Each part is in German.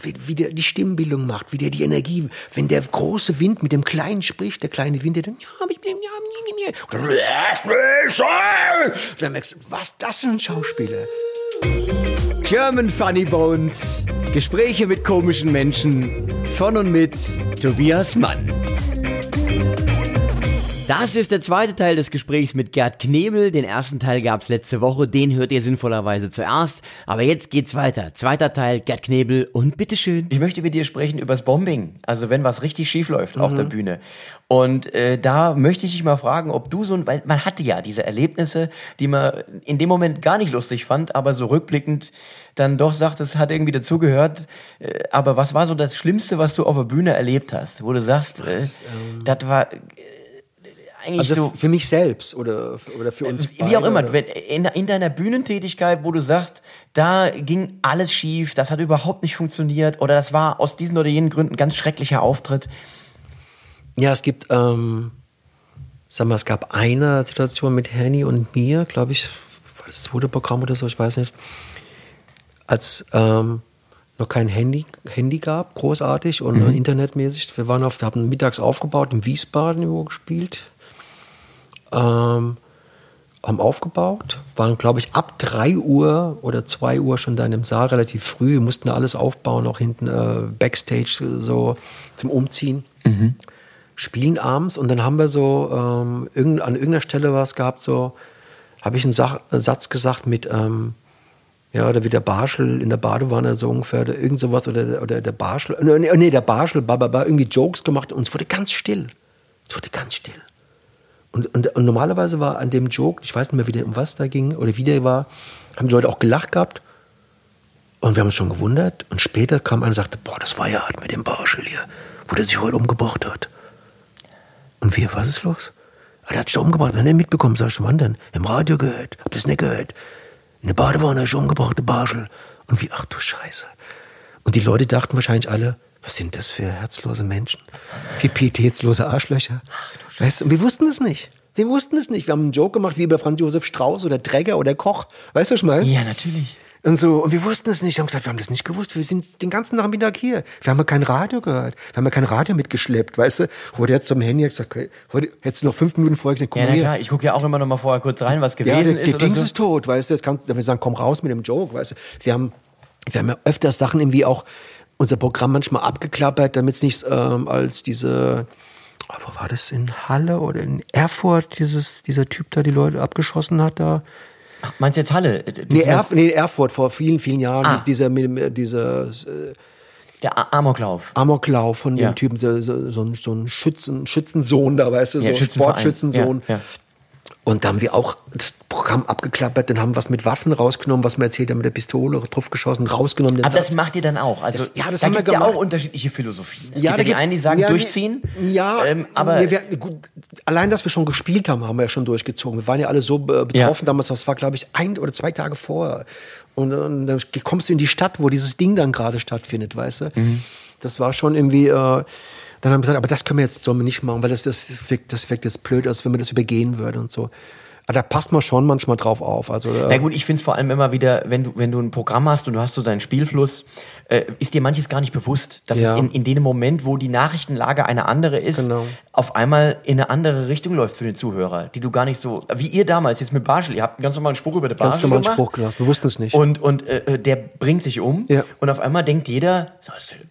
wie, wie der die Stimmbildung macht, wie der die Energie, wenn der große Wind mit dem Kleinen spricht, der kleine Wind, der dann, ja, ich bin, ja, nie, nie, nie. Dann, dann merkst du, was, das sind Schauspieler. German Funny Bones. Gespräche mit komischen Menschen. Von und mit Tobias Mann. Das ist der zweite Teil des Gesprächs mit Gerd Knebel. Den ersten Teil gab's letzte Woche, den hört ihr sinnvollerweise zuerst. Aber jetzt geht's weiter. Zweiter Teil, Gerd Knebel und bitteschön. Ich möchte mit dir sprechen übers Bombing. Also wenn was richtig schief läuft mhm. auf der Bühne. Und äh, da möchte ich dich mal fragen, ob du so ein, weil man hatte ja diese Erlebnisse, die man in dem Moment gar nicht lustig fand, aber so rückblickend dann doch sagt, es hat irgendwie dazugehört. Äh, aber was war so das Schlimmste, was du auf der Bühne erlebt hast, wo du sagst, äh, das ähm, war äh, eigentlich also so. Für mich selbst oder, oder für uns. Wie beide, auch immer, wenn, in, in deiner Bühnentätigkeit, wo du sagst, da ging alles schief, das hat überhaupt nicht funktioniert oder das war aus diesen oder jenen Gründen ein ganz schrecklicher Auftritt. Ja, es gibt, ähm, sag mal, es gab eine Situation mit Henny und mir, glaube ich, das zweite Programm oder so, ich weiß nicht, als ähm, noch kein Handy, Handy gab, großartig und mhm. internetmäßig. Wir waren auf, wir haben mittags aufgebaut, in Wiesbaden gespielt ähm, haben aufgebaut, waren, glaube ich, ab 3 Uhr oder 2 Uhr schon da in dem Saal relativ früh. Wir mussten alles aufbauen, auch hinten äh, Backstage so zum Umziehen. Mhm. Spielen abends und dann haben wir so ähm, irgend, an irgendeiner Stelle was gehabt, so habe ich einen, Sach, Satz gesagt mit, ähm, ja, oder wie der Barschel in der Badewanne so ungefähr, oder irgend sowas, oder, oder der Barschel, nee, nee der Barschel, bababa, irgendwie Jokes gemacht und es wurde ganz still. Es wurde ganz still. Und, und, und, normalerweise war an dem Joke, ich weiß nicht mehr, wie der, um was da ging oder wie der war, haben die Leute auch gelacht gehabt. Und wir haben uns schon gewundert. Und später kam einer und sagte, boah, das war ja hart mit dem Barschel hier, wo der sich heute umgebracht hat. Und wir, was ist los? Ah, der hat sich umgebracht, wenn er mitbekommen, sag ich, wann denn? Im Radio gehört, hab das nicht gehört. In der Badewanne ist umgebracht, der Barschel. Und wie, ach du Scheiße. Und die Leute dachten wahrscheinlich alle, was sind das für herzlose Menschen? Für pietätslose Arschlöcher? Ach, weißt du, wir wussten es nicht. Wir wussten es nicht. Wir haben einen Joke gemacht, wie über Franz Josef Strauß oder Träger oder Koch. Weißt du, was ich meine? Ja, natürlich. Und so, und wir wussten es nicht. Wir haben gesagt, wir haben das nicht gewusst. Wir sind den ganzen Nachmittag hier. Wir haben ja kein Radio gehört. Wir haben ja kein Radio mitgeschleppt, weißt du? Heute hat zum Handy gesagt, okay, heute hättest du noch fünf Minuten vorher gesagt, komm ja, na klar, ich gucke ja auch immer noch mal vorher kurz rein, was gewesen ja, der, ist. Der Dings so. ist tot, weißt du? Jetzt kannst du sagen, komm raus mit dem Joke, weißt du? Wir haben, wir haben ja öfters Sachen irgendwie auch, unser Programm manchmal abgeklappert, damit es nicht ähm, als diese, wo war das, in Halle oder in Erfurt, dieses, dieser Typ da die Leute abgeschossen hat da. Ach, meinst du jetzt Halle? Nee, Erf nee, Erfurt vor vielen, vielen Jahren. Ah. Dieser, dieser, äh, der Amoklauf. Amoklauf von ja. dem Typen, so, so, so, ein, Schützen, Schützensohn da, weißt du, so ja, ein Sportschützensohn. Ja, ja. Und da haben wir auch das Programm abgeklappert, dann haben wir was mit Waffen rausgenommen, was man erzählt hat, mit der Pistole drauf geschossen, rausgenommen. Aber Satz. das macht ihr dann auch? Also, das, ja, das da haben wir ja auch unterschiedliche Philosophien. Es ja, gibt ja die einen, die sagen, ja, durchziehen. Ja, ähm, aber wir, wir, gut, allein, dass wir schon gespielt haben, haben wir ja schon durchgezogen. Wir waren ja alle so äh, betroffen ja. damals, das war, glaube ich, ein oder zwei Tage vorher. Und, und, dann kommst du in die Stadt, wo dieses Ding dann gerade stattfindet, weißt du? Mhm. Das war schon irgendwie... Äh, dann haben wir gesagt, aber das können wir jetzt so nicht machen, weil das, das, wirkt, das wirkt jetzt blöd, als wenn man das übergehen würde und so. Aber da passt man schon manchmal drauf auf. Also, äh Na gut, ich finde es vor allem immer wieder, wenn du, wenn du ein Programm hast und du hast so deinen Spielfluss, äh, ist dir manches gar nicht bewusst, dass ja. es in, in dem Moment, wo die Nachrichtenlage eine andere ist, genau. auf einmal in eine andere Richtung läuft für den Zuhörer, die du gar nicht so, wie ihr damals jetzt mit Barschel, ihr habt einen ganz normalen Spruch über den Barschel ganz normalen gemacht. Spruch gelassen, wir wussten es nicht. Und, und äh, äh, der bringt sich um ja. und auf einmal denkt jeder,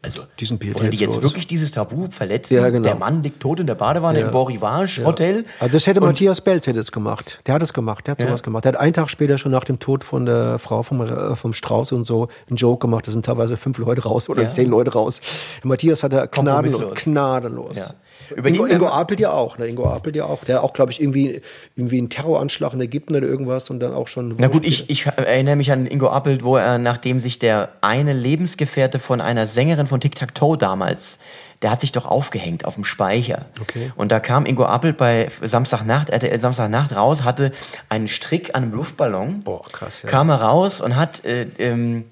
also Diesen wollen die jetzt los. wirklich dieses Tabu verletzen? Ja, genau. Der Mann liegt tot in der Badewanne im Borivage Hotel. Also das hätte und Matthias Belt hätte es gemacht. Der hat es gemacht, der hat sowas gemacht. Der hat einen Tag später schon nach dem Tod von der Frau vom, äh, vom Strauß und so einen Joke gemacht. Da sind teilweise fünf Leute raus oder ja. zehn Leute raus. Matthias hat er gnadenlos. gnadenlos. Ja. Über Ingo, Ingo Apelt ja auch, ne? Ingo Apelt ja auch. Der auch, glaube ich, irgendwie, irgendwie einen Terroranschlag in Ägypten oder irgendwas und dann auch schon. Na gut, ich, ich erinnere mich an Ingo Apelt, wo er, nachdem sich der eine Lebensgefährte von einer Sängerin von Tic Tac Toe damals der hat sich doch aufgehängt auf dem Speicher. Okay. Und da kam Ingo Appelt bei Samstagnacht, RTL Samstagnacht raus, hatte einen Strick an einem Luftballon. Boah, krass. Ja. Kam er raus und hat äh, ähm,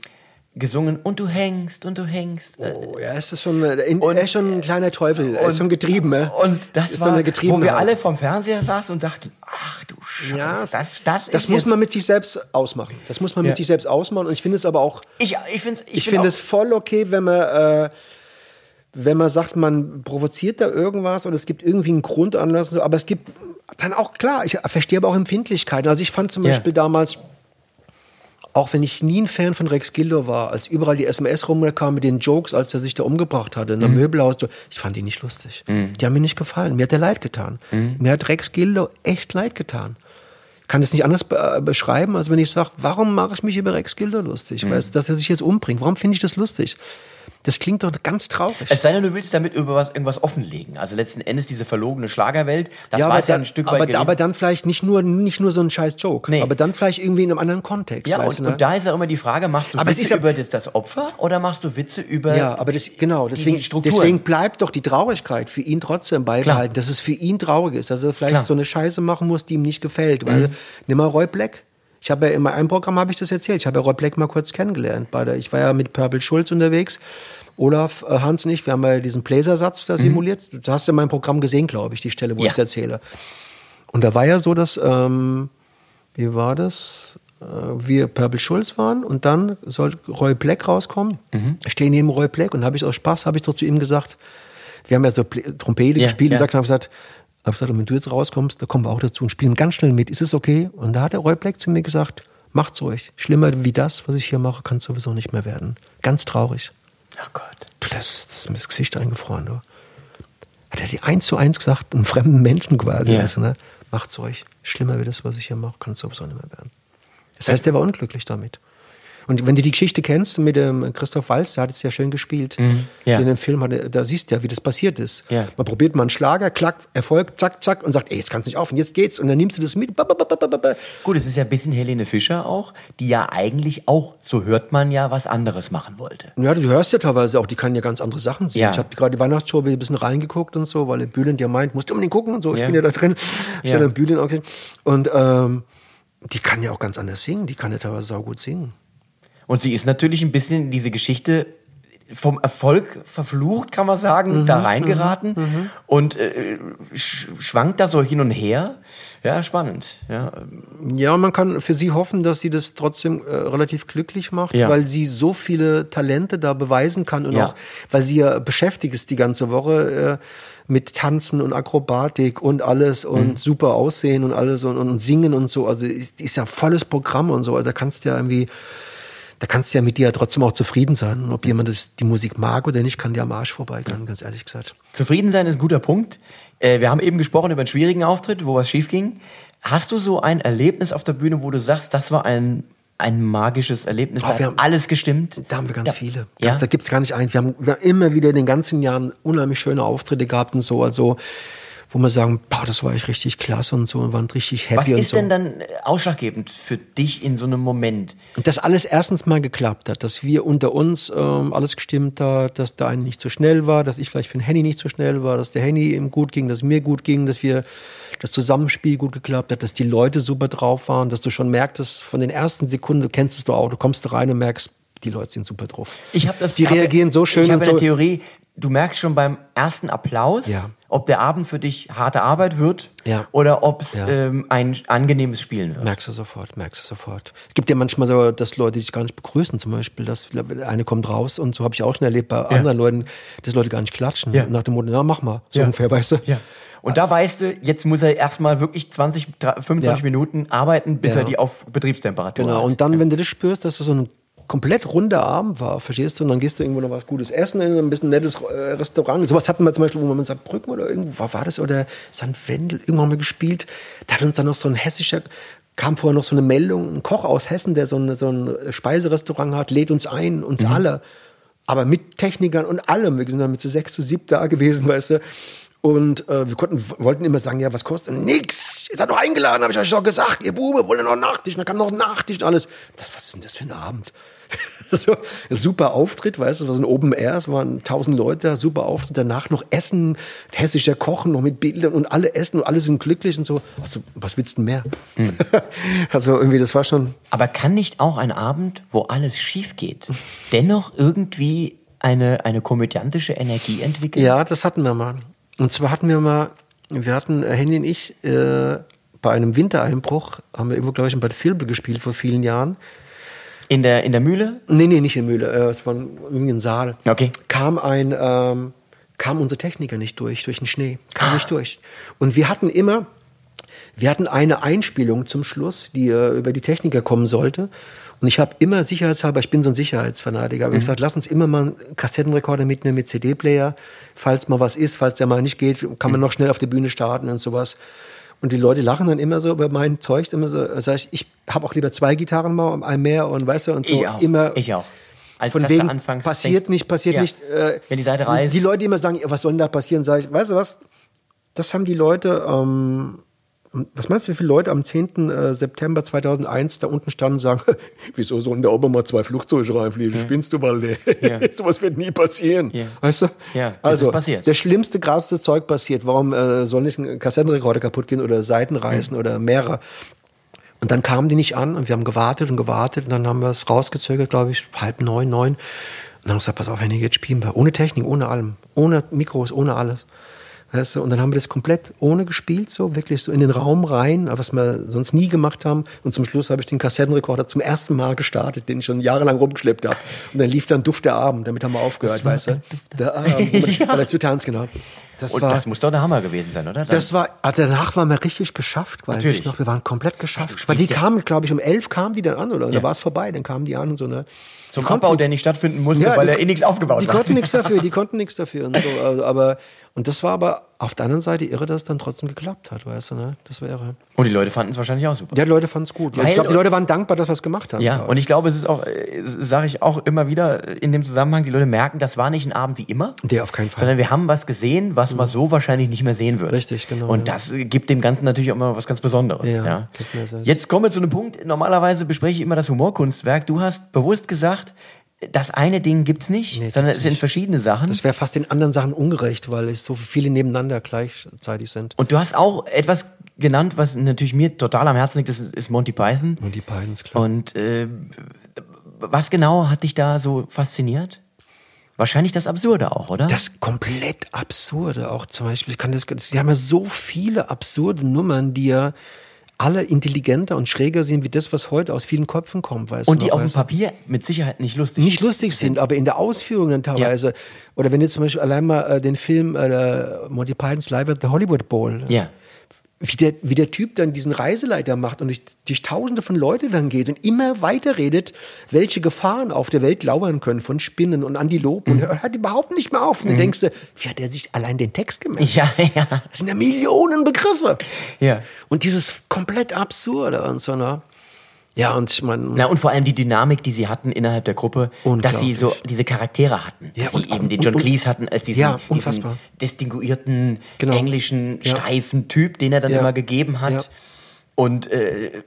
gesungen und du hängst und du hängst. Oh, ja, es ist schon, äh, in, er ist schon ein kleiner Teufel, er ist schon getrieben. Ne? Und das ist war, so eine wo wir alle vom Fernseher saßen und dachten, ach du Scheiße, Ja, das, das, das, das muss man mit sich selbst ausmachen. Das muss man Ja. mit sich selbst ausmachen. Und ich finde es aber auch, Ich, ich finde ich ich find es voll okay, wenn man, äh, wenn man sagt, man provoziert da irgendwas oder es gibt irgendwie einen Grundanlass. Aber es gibt dann auch, klar, ich verstehe aber auch Empfindlichkeiten. Also ich fand zum Ja. Beispiel damals, auch wenn ich nie ein Fan von Rex Gildo war, als überall die SMS rumkam mit den Jokes, als er sich da umgebracht hatte, in Mhm. der Möbelhaus, ich fand die nicht lustig. Die haben mir nicht gefallen. Mir hat der leid getan. Mhm. Mir hat Rex Gildo echt leid getan. Ich kann es nicht anders be äh, beschreiben, als wenn ich sage, warum mache ich mich über Rex Gildo Mhm. lustig? Weißt, du, dass er sich jetzt umbringt. Warum finde ich das lustig? Das klingt doch ganz traurig. Es sei denn, du willst damit über was, irgendwas offenlegen. Also letzten Endes diese verlogene Schlagerwelt, das war aber, es ja dann, ein Stück aber, weit. aber dann vielleicht nicht nur, nicht nur so ein scheiß Joke, Nee. aber dann vielleicht irgendwie in einem anderen Kontext. ja, und, du, ne? und da ist ja immer die Frage, machst du Aber es Witze ist ja- über das, das Opfer oder machst du Witze über... Ja, aber das, genau, deswegen, deswegen bleibt doch die Traurigkeit für ihn trotzdem beibehalten, dass es für ihn traurig ist, dass er vielleicht Klar. so eine Scheiße machen muss, die ihm nicht gefällt. Weil, nimm mal Roy Black. Ich habe ja in meinem Programm habe ich das erzählt. Ich habe ja Roy Black mal kurz kennengelernt. Bei der, ich war ja mit Purple Schulz unterwegs. Olaf, äh, Hans und ich, wir haben ja diesen Bläsersatz da simuliert. Du hast ja in meinem Programm gesehen, glaube ich, die Stelle, wo Ja. ich es erzähle. Und da war ja so, dass, ähm, wie war das? Äh, Wir Purple Schulz waren und dann soll Roy Black rauskommen. Ich stehe neben Roy Black und habe ich aus Spaß, habe ich doch zu ihm gesagt, wir haben ja so Trompete Ja, gespielt ja. und gesagt, habe gesagt, hab gesagt, und wenn du jetzt rauskommst, da kommen wir auch dazu und spielen ganz schnell mit. Ist es okay? Und da hat der Roy Black zu mir gesagt, macht's ruhig. Schlimmer wie das, was ich hier mache, kann es sowieso nicht mehr werden. Ganz traurig. Ach Gott. Du, das, das ist mir das Gesicht eingefroren, du. Hat er die eins zu eins gesagt, einem fremden Menschen quasi, Ja. weißt du, ne? Macht's euch. Schlimmer wie das, was ich hier mache, kann es sowieso nicht mehr werden. Das heißt, er war unglücklich damit. Und wenn du die Geschichte kennst mit dem Christoph Walz, der hat es ja schön gespielt. Mhm. ja. In dem Film, hat er, da siehst du ja, wie das passiert ist. Ja. Man probiert mal einen Schlager, klack, Erfolg, zack, zack, und sagt, ey, jetzt kannst du nicht auf, und jetzt geht's. Und dann nimmst du das mit. Gut, es ist ja ein bisschen Helene Fischer auch, die ja eigentlich auch, so hört man ja, was anderes machen wollte. Ja, du hörst ja teilweise auch, die kann ja ganz andere Sachen sehen. Ja. Ich habe gerade die Weihnachtsshow ein bisschen reingeguckt und so, weil Bühlen ja meint, musst du unbedingt gucken und so. Ich bin ja da drin. Ich Ja. habe dann Bühlen auch gesehen. Und ähm, die kann ja auch ganz anders singen. Die kann ja teilweise saugut singen. Und sie ist natürlich ein bisschen in diese Geschichte vom Erfolg verflucht, kann man sagen, Mhm, da reingeraten und äh, sch schwankt da so hin und her. Ja, spannend. Ja, Ja, man kann für sie hoffen, dass sie das trotzdem äh, relativ glücklich macht, Ja. weil sie so viele Talente da beweisen kann und Ja. auch, weil sie ja beschäftigt ist die ganze Woche äh, mit Tanzen und Akrobatik und alles und Mhm. super Aussehen und alles und, und Singen und so. Also ist, ist ja volles Programm und so. Also Da kannst du ja irgendwie, da kannst du ja mit dir trotzdem auch zufrieden sein. Und ob jemand das, die Musik mag oder nicht, kann dir am Arsch vorbeigehen, ganz ehrlich gesagt. Zufrieden sein ist ein guter Punkt. Äh, wir haben eben gesprochen über einen schwierigen Auftritt, wo was schief ging. Hast du so ein Erlebnis auf der Bühne, wo du sagst, das war ein, ein magisches Erlebnis, Oh, da haben- alles gestimmt? Da haben wir ganz Ja. viele. Ja? Da gibt's gar nicht einen. Wir haben, wir haben immer wieder in den ganzen Jahren unheimlich schöne Auftritte gehabt und so, also wo wir sagen, boah, das war echt richtig klasse und so und waren richtig happy Was ist so. denn dann äh, ausschlaggebend für dich in so einem Moment? Und das alles erstens mal geklappt hat, dass wir unter uns ähm, alles gestimmt hat, dass der eine nicht so schnell war, dass ich vielleicht für den Henny nicht so schnell war, dass der Henny ihm gut ging, dass mir gut ging, dass wir das Zusammenspiel gut geklappt hat, dass die Leute super drauf waren, dass du schon merktest, von den ersten Sekunden, du kennst es doch auch, du kommst rein und merkst, die Leute sind super drauf. Ich habe das. Die hab- reagieren so schön Ich habe so. eine Theorie. Du merkst schon beim ersten Applaus, Ja. ob der Abend für dich harte Arbeit wird Ja. oder ob es Ja. ähm, ein angenehmes Spielen wird. Merkst du sofort, merkst du sofort. Es gibt ja manchmal so, dass Leute dich gar nicht begrüßen, zum Beispiel, dass eine kommt raus und so habe ich auch schon erlebt bei anderen Leuten, dass Leute gar nicht klatschen. Nach dem Motto, ja, mach mal, so ungefähr, weißt du? Und da weißt du, jetzt muss er erstmal wirklich 20, 30, 25 Ja. Minuten arbeiten, bis er die auf Betriebstemperatur Genau, hat. und dann, wenn du das spürst, dass das so ein komplett runder Abend war, verstehst du, und dann gehst du irgendwo noch was Gutes essen in ein bisschen nettes äh, Restaurant. Sowas hatten wir zum Beispiel, wo wir in Saarbrücken oder irgendwo, war, war das, oder St. Wendel, irgendwann haben wir gespielt. Da hat uns dann noch so ein hessischer, kam vorher noch so eine Meldung, ein Koch aus Hessen, der so, eine, so ein Speiserestaurant hat, lädt uns ein, uns alle. Aber mit Technikern und allem. Wir sind dann mit zu sechs, zu sieben da gewesen, weißt du. Und äh, wir konnten, wollten immer sagen, ja, was kostet? Nix! Ihr seid doch eingeladen, habe ich euch doch gesagt, ihr Bube, wollt ihr noch Nachtisch, dann kam noch Nachtisch und alles. Das, was ist denn das für ein Abend? so, super Auftritt, weißt du, was ein Open Air, es waren tausend Leute super Auftritt, danach noch Essen, hessischer Kochen, noch mit Bildern und alle essen und alle sind glücklich und so. Also, was willst du denn mehr? also irgendwie, das war schon, Aber kann nicht auch ein Abend, wo alles schief geht, dennoch irgendwie eine, eine komödiantische Energie entwickeln? Ja, das hatten wir mal. Und zwar hatten wir mal, wir hatten, äh, Henny und ich, äh, bei einem Wintereinbruch, haben wir irgendwo, glaube ich, in Bad Vilbel gespielt vor vielen Jahren. In der, in der Mühle? Nee, nee, nicht in Mühle, äh, es war ein Saal. Okay. Kam ein, ähm, kam unser Techniker nicht durch, durch den Schnee. Kam nicht durch. Und wir hatten immer, wir hatten eine Einspielung zum Schluss, die äh, über die Techniker kommen sollte. Und ich habe immer sicherheitshalber, ich bin so ein Sicherheitsfanatiker, habe ich gesagt, lass uns immer mal einen Kassettenrekorder mitnehmen mit CD-Player. Falls mal was ist, falls der mal nicht geht, kann man noch schnell auf der Bühne starten und sowas. Und die Leute lachen dann immer so über mein Zeug, immer so, sag ich, ich habe auch lieber zwei Gitarren mal, ein mehr und weißt du, und so Ich auch. immer. ich auch. Als Von wegen, anfängst, passiert denkst- nicht, passiert Ja. nicht. Äh, Wenn die Seite reißt. Die Leute immer sagen, was soll denn da passieren? Sag ich, weißt du was? Das haben die Leute, ähm, was meinst du, wie viele Leute am 10. äh, September 2001 da unten standen und sagen, wieso sollen da oben mal zwei Flugzeuge reinfliegen? Spinnst du, Walde? Ja. Sowas wird nie passieren. Ja. Weißt du? Ja, das also, ist passiert. Das schlimmste, krasseste Zeug passiert. Warum äh, soll nicht ein Kassettenrekorder kaputt gehen oder Seiten reißen oder mehrere? Und dann kamen die nicht an und wir haben gewartet und gewartet und dann haben wir es rausgezögert, glaube ich, halb neun, neun. Und dann haben wir gesagt, pass auf, Henning, jetzt spielen wir. Ohne Technik, ohne allem. Ohne Mikros, ohne alles. Weißt du? Und dann haben wir das komplett ohne gespielt, so wirklich so in den Raum rein, was wir sonst nie gemacht haben. Und zum Schluss habe ich den Kassettenrekorder zum ersten Mal gestartet, den ich schon jahrelang rumgeschleppt habe. Und dann lief dann Duft der Abend, damit haben wir aufgehört, weißt du? Der Abend, ja. bei der Tanz, genau. Das Und war, das muss doch der Hammer gewesen sein, oder? Dann- das war, also danach waren wir richtig geschafft, weiß Natürlich. ich noch. Wir waren komplett geschafft. du Weil die ja- kamen, glaube ich, um elf kamen die dann an, oder? Und Ja. da war es vorbei, dann kamen die an und so, ne? Zum Die Abbau, der nicht stattfinden musste, Ja, weil die- er eh nichts aufgebaut Die war. konnten nichts dafür, die konnten nichts dafür und so. Also, aber, und das war aber auf der anderen Seite irre, dass es dann trotzdem geklappt hat, weißt du, ne? Das war irre. Und die Leute fanden es wahrscheinlich auch super. Ja, die Leute fanden es gut. Weil- ich glaube, die Leute waren dankbar, dass wir es gemacht haben. Ja, glaub und ich. glaube, es ist auch, sage ich auch immer wieder in dem Zusammenhang, die Leute merken, das war nicht ein Abend wie immer. Nee, auf keinen Fall. Sondern wir haben was gesehen, was man so wahrscheinlich nicht mehr sehen wird. Richtig, genau, Und ja. das äh, gibt dem Ganzen natürlich auch immer was ganz Besonderes. Ja, Ja. Jetzt kommen wir zu einem Punkt. Normalerweise bespreche ich immer das Humorkunstwerk. Du hast bewusst gesagt, das eine Ding gibt's nicht, Nee, sondern es sind nicht. verschiedene Sachen. Das wäre fast den anderen Sachen ungerecht, weil es so viele nebeneinander gleichzeitig sind. Und du hast auch etwas genannt, was natürlich mir total am Herzen liegt, das ist Monty Python. Die beiden, ist klar. Und äh, was genau hat dich da so fasziniert? Wahrscheinlich das Absurde auch, oder? Das komplett Absurde auch zum Beispiel. Ich kann das, sie haben ja so viele absurde Nummern, die ja alle intelligenter und schräger sind wie das, was heute aus vielen Köpfen kommt. Weißt und die noch, auf dem? Papier mit Sicherheit nicht lustig. nicht lustig sind, aber in der Ausführung dann teilweise. Oder wenn du zum Beispiel allein mal äh, den Film äh, Monty Python's Live at the Hollywood Bowl, Ja. Wie, der, wie der Typ dann diesen Reiseleiter macht und durch, durch tausende von Leute dann geht und immer weiter redet, welche Gefahren auf der Welt lauern können von Spinnen und Antilopen Mhm. und hört überhaupt nicht mehr auf. Und dann denkst du, wie hat er sich allein den Text gemerkt? Ja, ja. Das sind ja Millionen Begriffe. Ja. Und dieses komplett Absurde und so, ne? Ja, und ich meine, Na, und vor allem die Dynamik, die sie hatten innerhalb der Gruppe, dass sie so diese Charaktere hatten. Ja, dass und- sie eben den John Cleese hatten als diesen, Ja, diesen distinguierten, Genau. englischen, steifen Typ, den er dann immer gegeben hat. Und äh,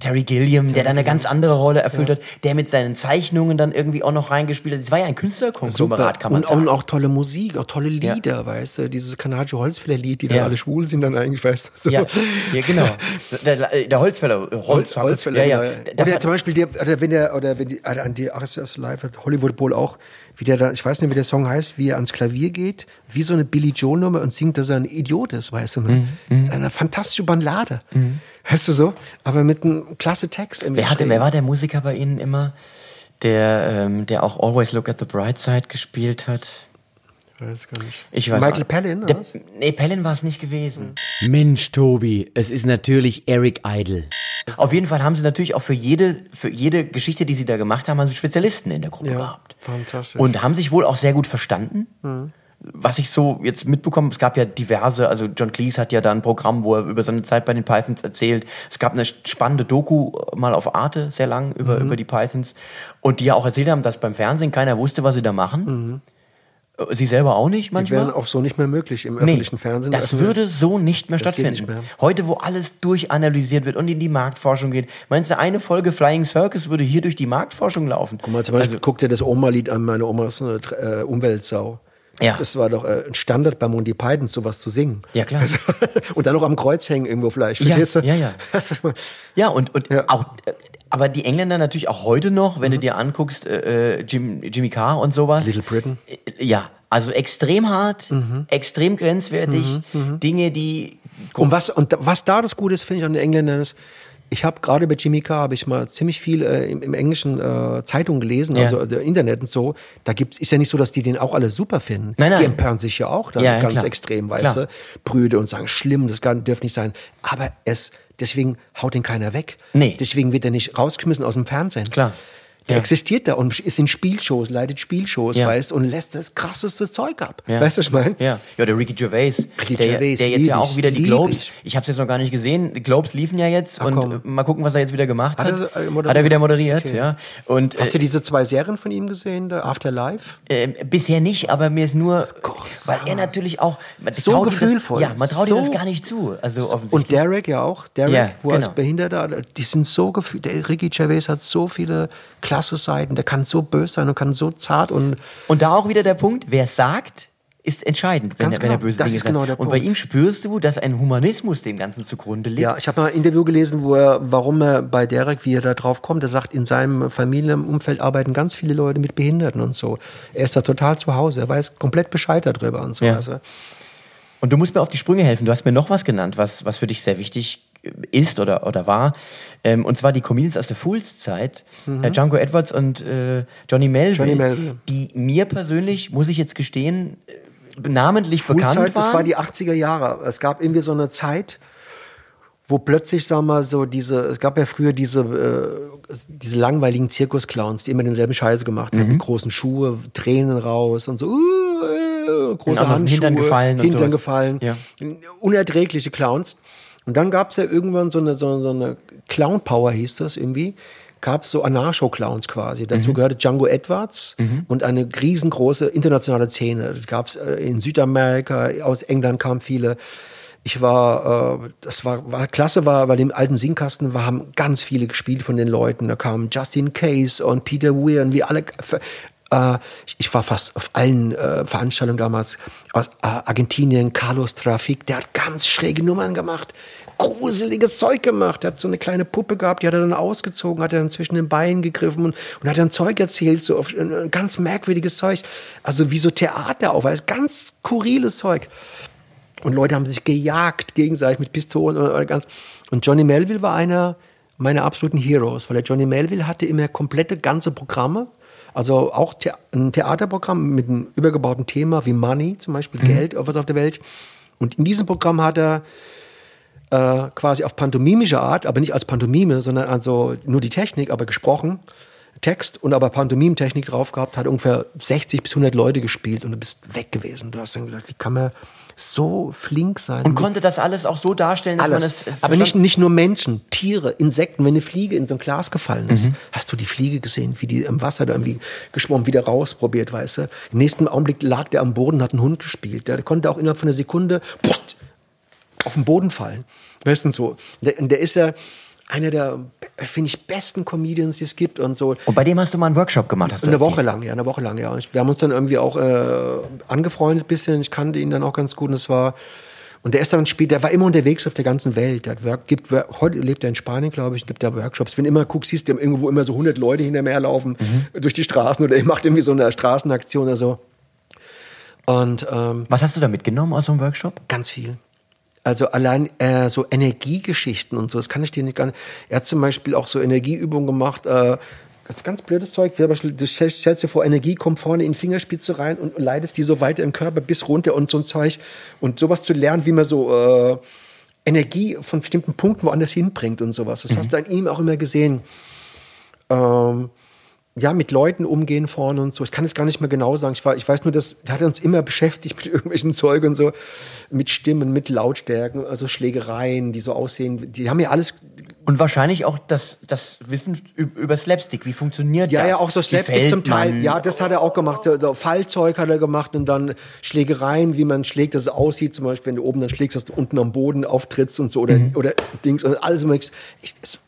Terry Gilliam, der dann eine ganz andere Rolle erfüllt hat, der mit seinen Zeichnungen dann irgendwie auch noch reingespielt hat. Es war ja ein Künstlerkonglomerat, kann man und, sagen. und auch tolle Musik, auch tolle Lieder, weißt du, dieses kanadische Holzfäller-Lied, die dann Ja. alle schwul sind dann eigentlich, weißt du. So. ja, ja, genau. Der, der Holzfäller, äh, Holz, Holzfäller, ja, ja. ja. Das Oder hat- zum Beispiel, der, oder wenn der, oder wenn die, an die RSS Live at Hollywood Bowl auch, wie der da, ich weiß nicht, wie der Song heißt, wie er ans Klavier geht, wie so eine Billy Joe Nummer und singt, dass er ein Idiot ist, weißt du, ne? Mhm, Eine fantastische Ballade. Weißt du so? Aber mit einem klasse Text. Wer, hatte, wer war der Musiker bei Ihnen immer, der, ähm, der auch Always Look at the Bright Side gespielt hat? Ich weiß gar nicht. Ich weiß Michael auch- Palin, oder Der, nee, Palin war es nicht gewesen. Mensch, Tobi, es ist natürlich Eric Idle. Auf jeden Fall haben sie natürlich auch für jede, für jede Geschichte, die sie da gemacht haben, haben sie Spezialisten in der Gruppe Ja, gehabt. fantastisch. Und haben sich wohl auch sehr gut verstanden. Was ich so jetzt mitbekomme, es gab ja diverse, also John Cleese hat ja da ein Programm, wo er über seine Zeit bei den Pythons erzählt. Es gab eine spannende Doku mal auf Arte, sehr lang, über, über die Pythons. Und die ja auch erzählt haben, dass beim Fernsehen keiner wusste, was sie da machen. Äh, Sie selber auch nicht Die manchmal? wären auch so nicht mehr möglich im Nee, öffentlichen Fernsehen. Das Also, würde so nicht mehr Das stattfinden. nicht mehr. Heute, wo alles durchanalysiert wird und in die Marktforschung geht. Meinst du, eine Folge Flying Circus würde hier durch die Marktforschung laufen? Guck mal, zum Beispiel, guck dir das Oma-Lied an, meine Oma ist eine äh, Umweltsau. Das, Ja. das war doch äh, ein Standard bei Monty Python, sowas zu singen. Ja, klar. Also, und dann noch am Kreuz hängen irgendwo vielleicht. Ja, ja, ja. Ja, und, und Ja. auch, äh, aber die Engländer natürlich auch heute noch, Mhm. wenn du dir anguckst, äh, äh, Jim, Jimmy Carr und sowas. Little Britain. Äh, Ja, also extrem hart, Mhm. extrem grenzwertig, Dinge, die. Und was, und da- was da das Gute ist, finde ich an den Engländern ist, ich habe gerade bei Jimmy Carr habe ich mal ziemlich viel äh, im, im englischen äh, Zeitungen gelesen, Ja. also, also Internet und so. Da gibt's ist ja nicht so, dass die den auch alle super finden. Nein, nein. Die empören sich ja auch dann ja, ganz klar. extrem, weißt Klar. du, Brüde und sagen schlimm, das kann, dürfte nicht sein. Aber es deswegen haut den keiner weg. Nee. Deswegen wird er nicht rausgeschmissen aus dem Fernsehen. Klar. Der Ja. existiert da und ist in Spielshows, leitet Spielshows, Ja. weißt und lässt das krasseste Zeug ab. Ja. Weißt du, was ich meine? Ja, ja der Ricky Gervais, Ricky der, Gervais, der jetzt ja auch wieder die Globes, ich. ich habe es jetzt noch gar nicht gesehen, die Globes liefen ja jetzt Ach, und komm. mal gucken, was er jetzt wieder gemacht hat. Hat er, äh, moderiert? Hat er wieder moderiert, Okay. ja. Und Hast äh, du diese zwei Serien von ihm gesehen, der Afterlife? äh, bisher nicht, aber mir ist nur, weil er natürlich auch man So gefühlvoll. Das, ja, man traut ihm das So- gar nicht zu. Also Und offensichtlich. Derek ja auch. Derek, Ja, wo er als genau. Behinderter, die sind so gefühlt. Der Ricky Gervais hat so viele klasse Seiten. Der kann so böse sein und kann so zart und Und da auch wieder der Punkt, wer sagt, ist entscheidend, wenn, Ganz er, wenn er genau. böse Das Dinge ist genau der und bei ihm spürst du, dass ein Humanismus dem Ganzen zugrunde liegt. ja, ich habe mal ein Interview gelesen, wo er, warum er bei Derek, wie er da drauf kommt, er sagt, in seinem Familienumfeld arbeiten ganz viele Leute mit Behinderten und so. Er ist da total zu Hause, er weiß komplett Bescheid darüber und so. Ja. Also, Und du musst mir auf die Sprünge helfen. Du hast mir noch was genannt, was, was für dich sehr wichtig ist oder, oder war. Ähm, und zwar die Comedians aus der Fools-Zeit. Äh, Django Edwards und äh, Johnny Melville. Mhm. Johnny Melville. Die mir persönlich, muss ich jetzt gestehen, äh, namentlich bekannt Schulzeit, waren. das war die 80er Jahre. Es gab irgendwie so eine Zeit, wo plötzlich, sagen wir mal, so diese, es gab ja früher diese, äh, diese langweiligen Zirkusclowns, die immer denselben Scheiße gemacht haben, Mhm. die großen Schuhe, Tränen raus und so, uh, große Handschuhe, Hintern gefallen Hintern gefallen, Ja. unerträgliche Clowns. Und dann gab es ja irgendwann so eine, so, so eine Clown-Power, hieß das irgendwie, gab es so Anarcho-Clowns quasi. Mhm. Dazu gehörte Django Edwards und eine riesengroße internationale Szene. Das gab es in Südamerika, aus England kamen viele. Ich war, äh, das war, war klasse, war bei dem alten Singkasten, wir haben ganz viele gespielt von den Leuten. Da kamen Justin Case und Peter Weir und wie alle. Äh, ich- ich war fast auf allen äh, Veranstaltungen damals aus äh, Argentinien, Carlos Trafik, der hat ganz schräge Nummern gemacht, gruseliges Zeug gemacht. Der hat so eine kleine Puppe gehabt, die hat er dann ausgezogen, hat er dann zwischen den Beinen gegriffen und, und hat dann Zeug erzählt, so auf, ganz merkwürdiges Zeug. Also wie so Theater auf, also ganz skurriles Zeug. Und Leute haben sich gejagt gegenseitig mit Pistolen und, und ganz. Und Johnny Melville war einer meiner absoluten Heroes, weil der Johnny Melville hatte immer komplette ganze Programme. Also auch The ein Theaterprogramm mit einem übergebauten Thema wie Money, zum Beispiel Geld, auf was auf der Welt. Und in diesem Programm hat er äh, quasi auf pantomimische Art, aber nicht als Pantomime, sondern also nur die Technik, aber gesprochen, Text und aber Pantomimtechnik drauf gehabt, hat ungefähr 60 bis 100 Leute gespielt und du bist weg gewesen. Du hast dann gesagt, wie kann man so flink sein? und konnte das alles auch so darstellen, dass man alles. es. äh, Aber nicht, nicht nur Menschen, Tiere, Insekten. Wenn eine Fliege in so ein Glas gefallen ist, Mhm. hast du die Fliege gesehen, wie die im Wasser da irgendwie geschwommen, wieder rausprobiert, weißt du. Im nächsten Augenblick lag der am Boden hat einen Hund gespielt. Der konnte auch innerhalb von einer Sekunde pust, auf den Boden fallen. Weißt du, so. Der, der ist ja einer der, finde ich, besten Comedians, die es gibt und so. Und bei dem hast du mal einen Workshop gemacht, hast du Eine. Woche lang, ja, eine Woche lang, ja. Wir haben uns dann irgendwie auch äh, angefreundet ein bisschen. Ich kannte ihn dann auch ganz gut und es war. Und der ist dann später, der war immer unterwegs auf der ganzen Welt. Der hat Work, gibt, heute lebt er in Spanien, glaube ich, gibt da Workshops. Wenn du immer guckst, siehst du irgendwo immer so 100 Leute hinter mir herlaufen Mhm. durch die Straßen oder er macht irgendwie so eine Straßenaktion oder so. Und ähm, Was hast du da mitgenommen aus so einem Workshop? Ganz viel. Also allein äh, so Energiegeschichten und so, das kann ich dir nicht gar nicht. Er hat zum Beispiel auch so Energieübungen gemacht. Äh, das ist ganz blödes Zeug. Du stellst dir vor, Energie kommt vorne in die Fingerspitze rein und leitest die so weiter im Körper bis runter und so ein Zeug. Und sowas zu lernen, wie man so äh, Energie von bestimmten Punkten woanders hinbringt und sowas. Das hast du an ihm auch immer gesehen. Ähm, ja, mit Leuten umgehen vorne und so. Ich kann es gar nicht mehr genau sagen. Ich, war, ich weiß nur, dass der hat uns immer beschäftigt mit irgendwelchen Zeug und so, mit Stimmen, mit Lautstärken, also Schlägereien, die so aussehen. Die haben ja alles Und wahrscheinlich auch das, das Wissen üb- über Slapstick. Wie funktioniert Ja, das? ja, auch so Slapstick zum Teil. man? Ja, das hat er auch gemacht. So so Fallzeug hat er gemacht und dann Schlägereien, wie man schlägt, dass es aussieht. Zum Beispiel, wenn du oben dann schlägst, dass du unten am Boden auftrittst und so oder, Mhm. oder Dings und alles. Ich, es,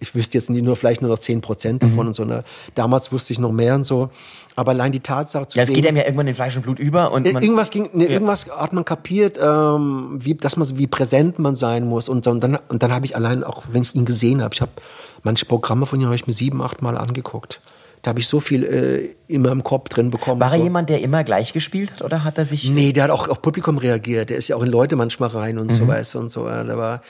ich wüsste jetzt nicht nur vielleicht nur noch 10 Prozent davon Mhm. und so. Ne? Damals wusste ich noch mehr und so. Aber allein die Tatsache zu Ja, es sehen. geht einem ja irgendwann in Fleisch und Blut über und irgendwas ging, ne, irgendwas hat man kapiert, ähm, wie, dass man, wie präsent man sein muss und so. Und dann, und dann habe ich allein auch, wenn ich ihn gesehen habe, ich habe manche Programme von ihm habe ich mir sieben, acht Mal angeguckt. Da habe ich so viel äh, immer im Kopf drin bekommen. war er so. jemand, der immer gleich gespielt hat oder hat er sich Nee, der hat auch auf Publikum reagiert. Der ist ja auch in Leute manchmal rein und so weißt du, und so. Ja, Der war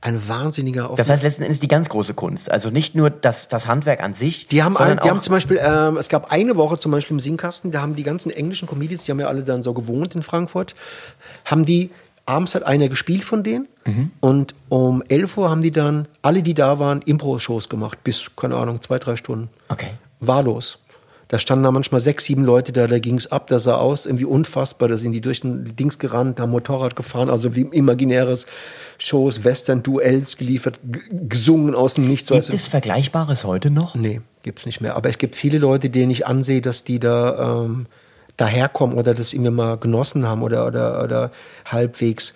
ein wahnsinniger Mhm. Das heißt letzten Endes die ganz große Kunst. Also nicht nur das, das Handwerk an sich. Die haben, sondern ein, die haben zum Beispiel, ähm, es gab eine Woche zum Beispiel im Singkasten, da haben die ganzen englischen Comedians, die haben ja alle dann so gewohnt in Frankfurt, haben die, abends hat einer gespielt von denen Mhm. und um 11 Uhr haben die dann, alle die da waren, Impro-Shows gemacht, bis, keine Ahnung, zwei, drei Stunden. Okay. Wahllos. Da standen da manchmal sechs, sieben Leute da, da ging's ab, das sah aus, irgendwie unfassbar, da sind die durch den Dings gerannt, haben Motorrad gefahren, also wie imaginäres Shows, Western, Duells geliefert, gesungen aus dem Nichts. Gibt es Vergleichbares heute noch? Nee, gibt's nicht mehr. Aber es gibt viele Leute, denen ich ansehe, dass die da ähm, daherkommen oder das irgendwie mal genossen haben oder, oder, oder halbwegs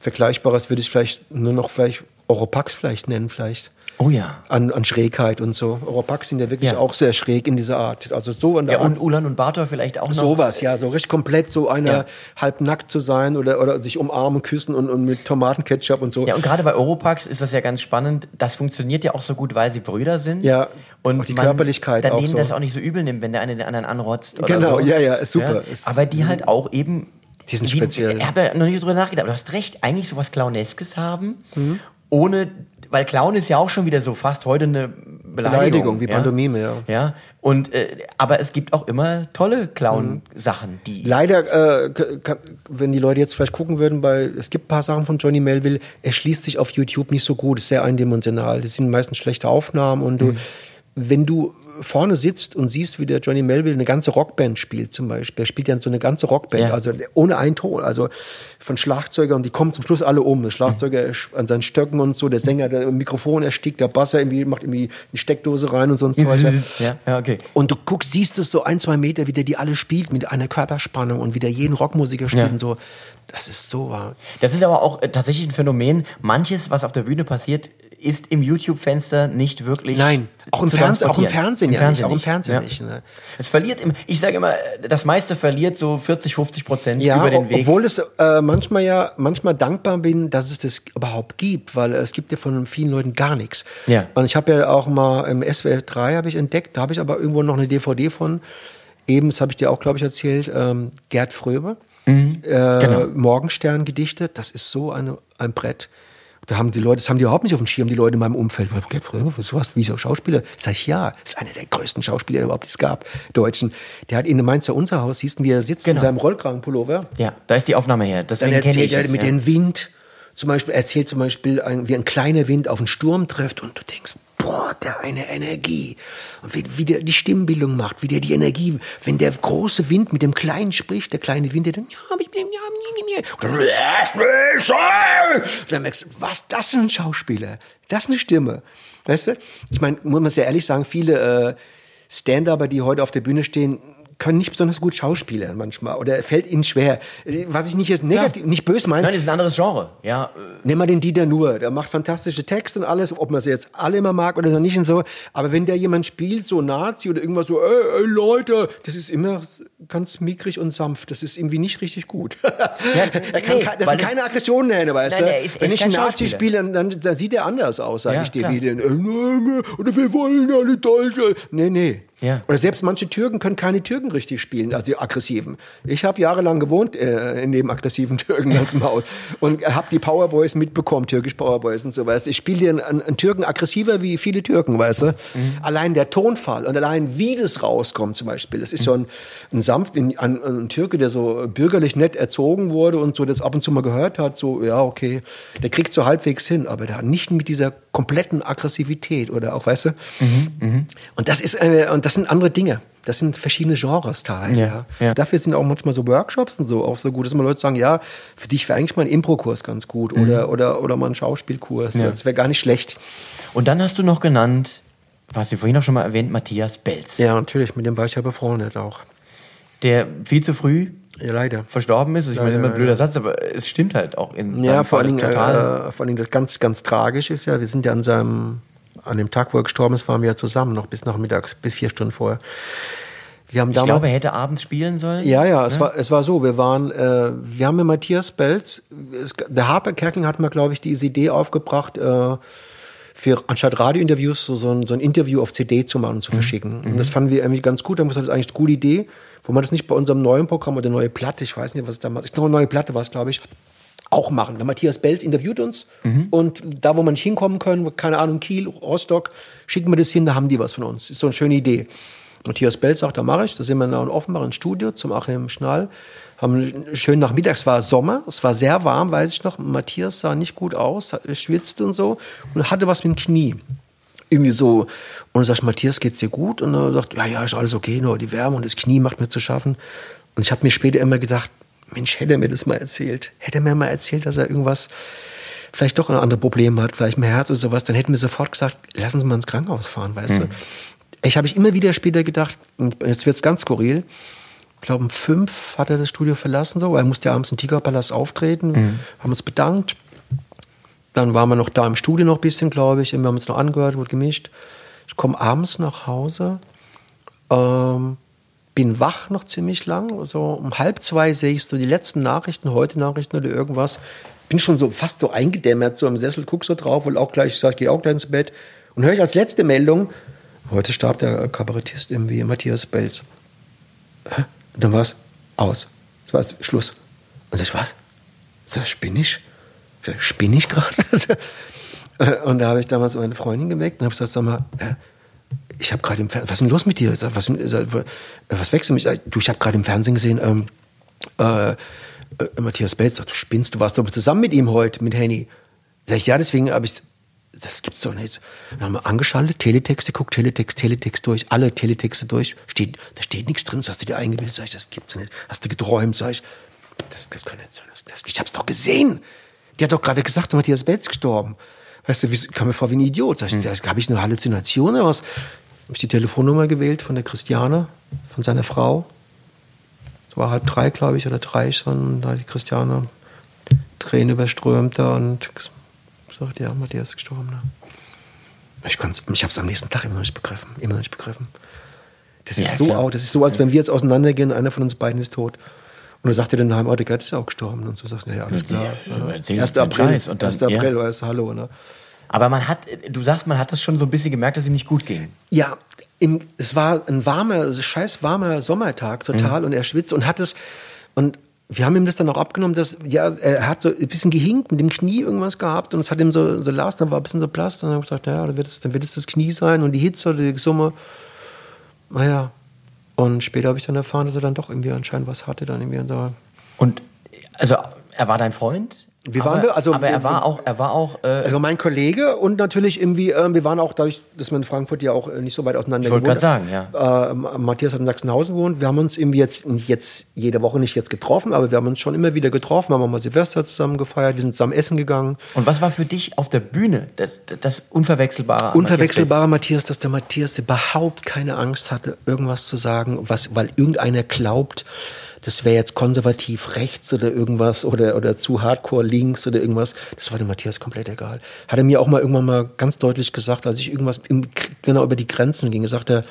Vergleichbares würde ich vielleicht nur noch vielleicht Europax vielleicht nennen, vielleicht. Oh ja. An, an Schrägheit und so. Europax sind ja wirklich Ja. auch sehr schräg in dieser Art. Also so in der Ja, und. Ulan und Bartor vielleicht auch noch. Sowas, ja, so richtig komplett so einer Ja. halb nackt zu sein oder, oder sich umarmen, küssen und, und mit Tomatenketchup und so. Ja, und gerade bei Europax ist das ja ganz spannend. Das funktioniert ja auch so gut, weil sie Brüder sind. Ja, Und auch die man Körperlichkeit dann auch denen so. das auch nicht so übel nimmt, wenn der eine den anderen anrotzt oder Genau, so. ja, ja, ist super. Ist- aber die halt auch eben. Die sind speziell. Ich habe ja noch nicht drüber nachgedacht, aber du hast recht, eigentlich sowas Clowneskes haben, Mhm. Ohne. Weil Clown ist ja auch schon wieder so fast heute eine Beleidigung. Beleidigung, wie? Pantomime, ja. Ja, und, äh, aber es gibt auch immer tolle Clown-Sachen, die. Leider, äh, kann, wenn die Leute jetzt vielleicht gucken würden, bei, es gibt ein paar Sachen von Johnny Melville, er schließt sich auf YouTube nicht so gut, ist sehr eindimensional. Das sind meistens schlechte Aufnahmen und du, wenn du vorne sitzt und siehst, wie der Johnny Melville eine ganze Rockband spielt zum Beispiel, er spielt ja so eine ganze Rockband, Ja. also ohne einen Ton, also von Schlagzeugern, die kommen zum Schluss alle um. Der Schlagzeuger an seinen Stöcken und so, der Sänger, der Mikrofon erstickt, der Basser irgendwie macht irgendwie eine Steckdose rein und sonst was. ja, ja, okay. Und du guckst, siehst es so ein, zwei Meter, wie der die alle spielt mit einer Körperspannung und wie der jeden Rockmusiker spielt Ja. und so. Das ist so wahr. Das ist aber auch äh, tatsächlich ein Phänomen. Manches, was auf der Bühne passiert, ist im YouTube-Fenster nicht wirklich. Nein, auch im Fernsehen- auch im transportieren. Fernsehen ja nicht, auch im Fernsehen nicht, ne. Es verliert, im, ich sage immer, das meiste verliert so 40, 50 Prozent Ja, über den Weg. obwohl es äh, manchmal ja manchmal dankbar bin, dass es das überhaupt gibt, weil es gibt ja von vielen Leuten gar nichts. Ja. Und ich habe ja auch mal im SWF 3 habe ich entdeckt, da habe ich aber irgendwo noch eine DVD von. Eben, das habe ich dir auch, glaube ich, erzählt, ähm, Gerd Fröbe, äh, Genau. Morgenstern-Gedichte, das ist so eine, ein Brett. Da haben die Leute, das haben die überhaupt nicht auf dem Schirm, die Leute in meinem Umfeld. Gerd Fröbe, was, was, wieso Schauspieler? Sag ich, ja, das ist einer der größten Schauspieler, die überhaupt es gab, Deutschen. Der hat in Mainzer Unserhaus, siehst du, wie er sitzt Genau. in seinem Rollkragenpullover. ja, da ist die Aufnahme her. Deswegen kenne erzählt ich er es. mit ja. dem Wind, zum Beispiel, er erzählt zum Beispiel, wie ein kleiner Wind auf einen Sturm trifft und du denkst, boah, der eine Energie. Und wie, wie der die Stimmbildung macht, wie der die Energie, wenn der große Wind mit dem Kleinen spricht, der kleine Wind, der dann, ja, ich bin, ja, dann merkst du, was, das ist ein Schauspieler, das ist eine Stimme. Weißt du? Ich meine, muss man sehr ehrlich sagen, viele äh, Stand-Upper, die heute auf der Bühne stehen, können nicht besonders gut schauspielern manchmal oder fällt ihnen schwer. Was ich nicht jetzt negativ, nicht böse meine, Nein, das ist ein anderes Genre. Ja, Nimm mal den Dieter Nuhr, der macht fantastische Texte und alles, ob man sie jetzt alle immer mag oder so nicht und so. Aber wenn der jemand spielt, so Nazi oder irgendwas so, ey, ey Leute, das ist immer ganz mickrig und sanft. Das ist irgendwie nicht richtig gut. er kann, nee, das sind keine Aggressionen, Hände, weißt Nein, du? ist- wenn ist ich einen Nazi spiele, dann, dann, dann sieht er anders aus, sage Ja, ich dir. klar. Wie den, äh, oder wir wollen alle Deutsche. Nee, nee. Ja. Oder selbst manche Türken können keine Türken richtig spielen, also die aggressiven. Ich habe jahrelang gewohnt äh, in dem aggressiven Türken als Maut und habe die Powerboys mitbekommen, türkisch Powerboys und so. Ich spiele dir einen, einen, Türken aggressiver wie viele Türken, weißt du. Allein der Tonfall und allein wie das rauskommt zum Beispiel, das ist schon ein sanft, ein, ein, ein Türke, der so bürgerlich nett erzogen wurde und so das ab und zu mal gehört hat, so, ja, okay, der kriegt so halbwegs hin, aber hat nicht mit dieser kompletten Aggressivität oder auch, weißt du. Und das ist, äh, und das sind andere Dinge. das sind verschiedene Genres teilweise. Ja, Ja. Dafür sind auch manchmal so Workshops und so auch so gut, dass mal Leute sagen, ja, für dich wäre eigentlich mal ein Impro-Kurs ganz gut oder, oder, oder mal ein Schauspielkurs. Mhm. Ja. Das wäre gar nicht schlecht. Und dann hast du noch genannt, was wir vorhin auch schon mal erwähnt, Matthias Belz. Ja, natürlich, mit dem war ich ja befreundet auch. Der viel zu früh Ja, leider. verstorben ist. Ich meine, Leider, immer ein blöder leider. Satz, aber es stimmt halt auch in Ja, seinem vor Fall allen, Dingen, äh, vor allen Dingen das ganz, ganz tragisch ist ja, wir sind ja an seinem, an dem Tag, wo er gestorben ist, waren wir ja zusammen, noch bis nachmittags, bis vier Stunden vorher. Wir haben ich damals, glaube, er hätte abends spielen sollen. ja, ja, es war, es war so, wir waren, äh, wir haben mit Matthias Belz, es, der Harper Kerkeling hat mir, glaube ich, diese Idee aufgebracht, äh, für anstatt Radiointerviews so, so, ein, so ein Interview auf CD zu machen und zu verschicken. Und das fanden wir irgendwie ganz gut. Da haben wir gesagt, das ist eigentlich eine coole Idee. Wo man das nicht bei unserem neuen Programm oder neue Platte, ich weiß nicht, was es damals, ich glaube, eine neue Platte war es, glaube ich, auch machen. Der Matthias Belz interviewt uns und da, wo man nicht hinkommen können, keine Ahnung, Kiel, Rostock, schicken wir das hin, da haben die was von uns. Ist so eine schöne Idee. Matthias Belz sagt, da mache ich. Da sind wir in Offenbach ins Studio zum Achim Schnall. Haben schön nachmittags, es war Sommer, es war sehr warm, weiß ich noch. Matthias sah nicht gut aus, schwitzte und so und hatte was mit dem Knie. Irgendwie so. Und dann sag ich, Matthias, geht's dir gut? Und er sagt, ja, ja, ist alles okay, nur die Wärme und das Knie macht mir zu schaffen. Und ich habe mir später immer gedacht, Mensch, hätte er mir das mal erzählt. Hätte er mir mal erzählt, dass er irgendwas, vielleicht doch ein anderes Problem hat, vielleicht mehr Herz oder sowas, dann hätten wir sofort gesagt, lassen Sie mal ins Krankenhaus fahren, weißt du. Ich habe ich immer wieder später gedacht, und jetzt wird's ganz skurril, ich glaube, um fünf hat er das Studio verlassen, so, weil er musste ja abends im Tigerpalast auftreten, haben uns bedankt. Dann waren wir noch da im Studio noch ein bisschen, glaube ich. Wir haben uns noch angehört, wurde gemischt. Ich komme abends nach Hause, ähm, bin wach noch ziemlich lang. So um halb zwei sehe ich so die letzten Nachrichten, heute Nachrichten oder irgendwas. Bin schon so fast so eingedämmert, so im Sessel, guck so drauf und auch gleich, ich sage, auch gleich ins Bett. Und höre ich als letzte Meldung, heute starb der Kabarettist irgendwie, Matthias Belz. Und dann war es aus. Das war Schluss. Und ich, was? Das spinne ich? Spinne ich gerade? und da habe ich damals meine Freundin geweckt und habe gesagt, sag mal, ich habe gerade im Fernsehen, was ist denn los mit dir? Was, was wächst du mich? Du, ich habe gerade im Fernsehen gesehen, ähm, äh, äh, Matthias Belz, sagt, du spinnst, du warst doch zusammen mit ihm heute, mit Henny. Sag ich, ja, deswegen habe ich, das gibt's doch nicht. Dann haben wir angeschaltet, Teletexte, guck Teletext, Teletext durch, alle Teletexte durch. Steht, da steht nichts drin, das hast du dir eingebildet. Sag ich, das gibt's nicht. Hast du geträumt? Sag ich, das, das kann nicht sein. Das, das, ich hab's doch gesehen. Die hat doch gerade gesagt, Matthias Belz ist gestorben. Weißt du, wie, ich kam mir vor wie ein Idiot. Sag ich, Hm. habe ich eine Halluzination oder was? Habe ich die Telefonnummer gewählt von der Christiane, von seiner Frau. Es war halb drei, glaube ich, oder drei schon. Da hat die Christiane Tränen überströmt da und gesagt, ja, Matthias ist gestorben. Ne? Ich, ich habe es am nächsten Tag immer noch nicht begriffen. Immer noch nicht begriffen. Das Ja, ist so out. Das ist so, als wenn wir jetzt auseinandergehen, einer von uns beiden ist tot. Und dann sagt er dann daheim, oh, der Gerd ist ja auch gestorben. Und so sagst du, ja, alles klar. Ja, Ja, erzähl 1. den April, Scheiß und dann- 1. April, ja. weißt hallo. Ne? Aber man hat, du sagst, man hat das schon so ein bisschen gemerkt, dass ihm nicht gut ging. Ja, im, es war ein warmer, scheiß warmer Sommertag total und er schwitzt und hat es und wir haben ihm das dann auch abgenommen, dass ja er hat so ein bisschen gehinkt mit dem Knie irgendwas gehabt und es hat ihm so so Last, dann war ein bisschen so blass, dann habe ich gedacht, ja, dann wird es dann wird es das Knie sein und die Hitze oder die Summe. Naja. Und später habe ich dann erfahren, dass er dann doch irgendwie anscheinend was hatte, dann irgendwie so. Und also er war dein Freund? Wie aber, waren wir? Also, aber er war auch, er war auch. Äh, Also mein Kollege und natürlich irgendwie, ähm, wir waren auch dadurch, dass wir in Frankfurt ja auch äh, nicht so weit auseinander Ich wollte gewohnt grad sagen, ja. Äh, Matthias hat in Sachsenhausen gewohnt. Wir haben uns irgendwie jetzt, nicht jetzt jede Woche nicht jetzt getroffen, aber wir haben uns schon immer wieder getroffen, haben auch mal Silvester zusammen gefeiert, wir sind zusammen essen gegangen. und was war für dich auf der Bühne das, das, Unverwechselbare? an Unverwechselbarer Matthias, dass der Matthias überhaupt keine Angst hatte, irgendwas zu sagen, was, weil irgendeiner glaubt, das wäre jetzt konservativ rechts oder irgendwas oder, oder zu hardcore links oder irgendwas. Das war dem Matthias komplett egal. Hat er mir auch mal irgendwann mal ganz deutlich gesagt, als ich irgendwas im, genau über die Grenzen ging, sagt er,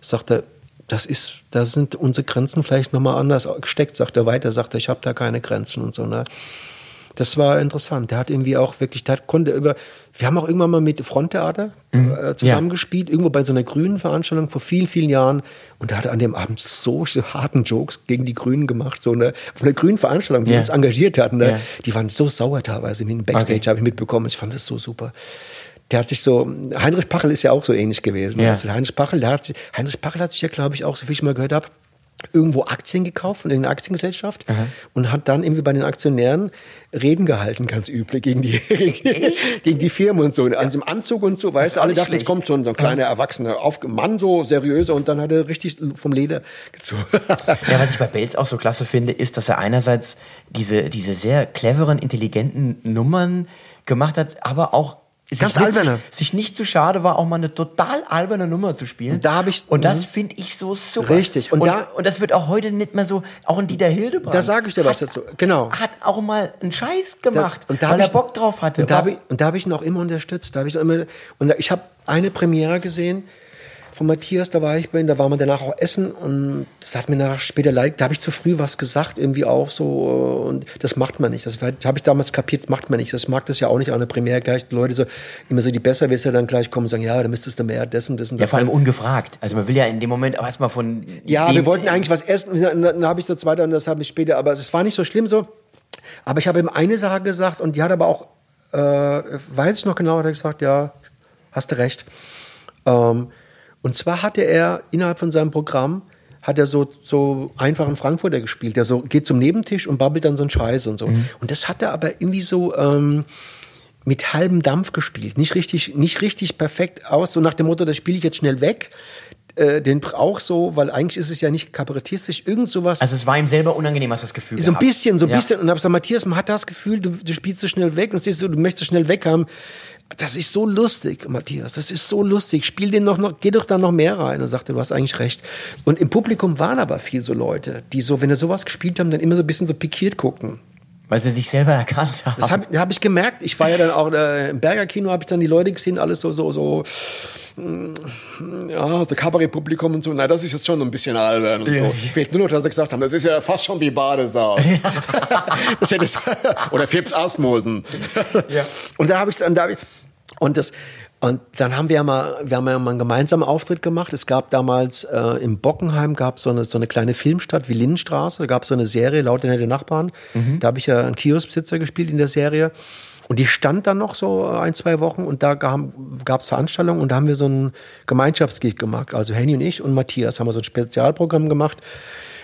sagt er, das ist, da sind unsere Grenzen vielleicht nochmal anders gesteckt, sagt er weiter, sagt er, ich habe da keine Grenzen und so, ne? Das war interessant. Der hat irgendwie auch wirklich, der hat, konnte über, wir haben auch irgendwann mal mit Fronttheater äh, zusammengespielt, irgendwo bei so einer grünen Veranstaltung vor vielen, vielen Jahren. Und da hat er an dem Abend so harten Jokes gegen die Grünen gemacht, so eine, von der grünen Veranstaltung, die Ja. uns engagiert hatten. Ne? Ja. Die waren so sauer teilweise. Im Backstage Okay. habe ich mitbekommen. Ich fand das so super. Der hat sich so, Heinrich Pachel ist ja auch so ähnlich gewesen. Ja. du, Heinrich Pachel, der hat sich, Heinrich Pachel hat sich ja, glaube ich, auch, so viel ich mal gehört habe, irgendwo Aktien gekauft von irgendeiner Aktiengesellschaft und hat dann irgendwie bei den Aktionären Reden gehalten, ganz üblich, gegen die, gegen die Firmen und so. Also im Anzug und so, weißt du, alle dachten, jetzt kommt so ein, so ein kleiner erwachsener Auf Mann, so seriöser und dann hat er richtig vom Leder gezogen. Ja, was ich bei Bates auch so klasse finde, ist, dass er einerseits diese, diese sehr cleveren, intelligenten Nummern gemacht hat, aber auch Ganz sich, nicht, alberne. sich nicht zu schade war, auch mal eine total alberne Nummer zu spielen. Und da hab ich- und das mhm. finde ich so super. Richtig. Und Und, da- und das wird auch heute nicht mehr so, auch in Dieter Hildebrand. Da sage ich dir was hat, dazu. Genau. Hat auch mal einen Scheiß gemacht, und da weil er Bock drauf hatte. Und da habe ich, da hab ich ihn auch immer unterstützt. Da hab ich immer, und da, ich habe eine Premiere gesehen von Matthias, da war ich bei ihm, da waren wir danach auch essen und das hat mir nachher später leid, da habe ich zu früh was gesagt, irgendwie auch so und das macht man nicht. Das habe ich damals kapiert, das macht man nicht. Das mag das ja auch nicht an der Premiere gleich Leute so, immer so die Besserwisser dann gleich kommen und sagen, ja, da müsstest du mehr, das und ja, das. vor allem ungefragt. Also man will ja in dem Moment auch erstmal von Ja, wir wollten eigentlich was essen. Dann, dann habe ich so zweiter und das habe ich später. Aber es war nicht so schlimm so. Aber ich habe ihm eine Sache gesagt und die hat aber auch, äh, weiß ich noch genau, hat er gesagt, ja, hast du recht. Ähm, und zwar hatte er innerhalb von seinem Programm hat er so, so einfachen Frankfurter gespielt. Der so geht zum Nebentisch und babbelt dann so einen Scheiß und so. Und das hat er aber irgendwie so ähm, mit halbem Dampf gespielt. Nicht richtig, nicht richtig perfekt aus, so nach dem Motto, das spiele ich jetzt schnell weg. Äh, den auch so, weil eigentlich ist es ja nicht kabarettistisch, irgend sowas. Also es war ihm selber unangenehm, hast du das Gefühl so ein bisschen, so ein Ja. bisschen. Und habe gesagt, Matthias, man hat das Gefühl, du, du spielst so schnell weg und siehst so, du möchtest so schnell weg haben. Das ist so lustig, Matthias. Das ist so lustig. Spiel den noch, noch geh doch da noch mehr rein. Und sagte, du hast eigentlich recht. Und im Publikum waren aber viel so Leute, die so, wenn sie sowas gespielt haben, dann immer so ein bisschen so pikiert guckten. Weil sie sich selber erkannt haben. Das habe hab ich gemerkt. Ich war ja dann auch äh, im Berger Kino, habe ich dann die Leute gesehen, alles so, so, so, mm, ja, so Kabarettpublikum und so. Na, das ist jetzt schon ein bisschen albern und so. Fehlt nur noch, dass sie gesagt haben, das ist ja fast schon wie Badesaus. das hätte es, oder Fips Asmussen. Und da habe ich dann, da hab ich, und das, und dann haben wir ja mal, wir haben ja mal einen gemeinsamen Auftritt gemacht. Es gab damals äh, im Bockenheim gab so eine so eine kleine Filmstadt wie Linnenstraße. Da gab es so eine Serie laut der Nachbarn. Da habe ich ja einen Kioskbesitzer gespielt in der Serie. Und die stand dann noch so ein, zwei Wochen und da gab es Veranstaltungen und da haben wir so ein Gemeinschaftsgig gemacht. Also Henny und ich und Matthias haben wir so ein Spezialprogramm gemacht.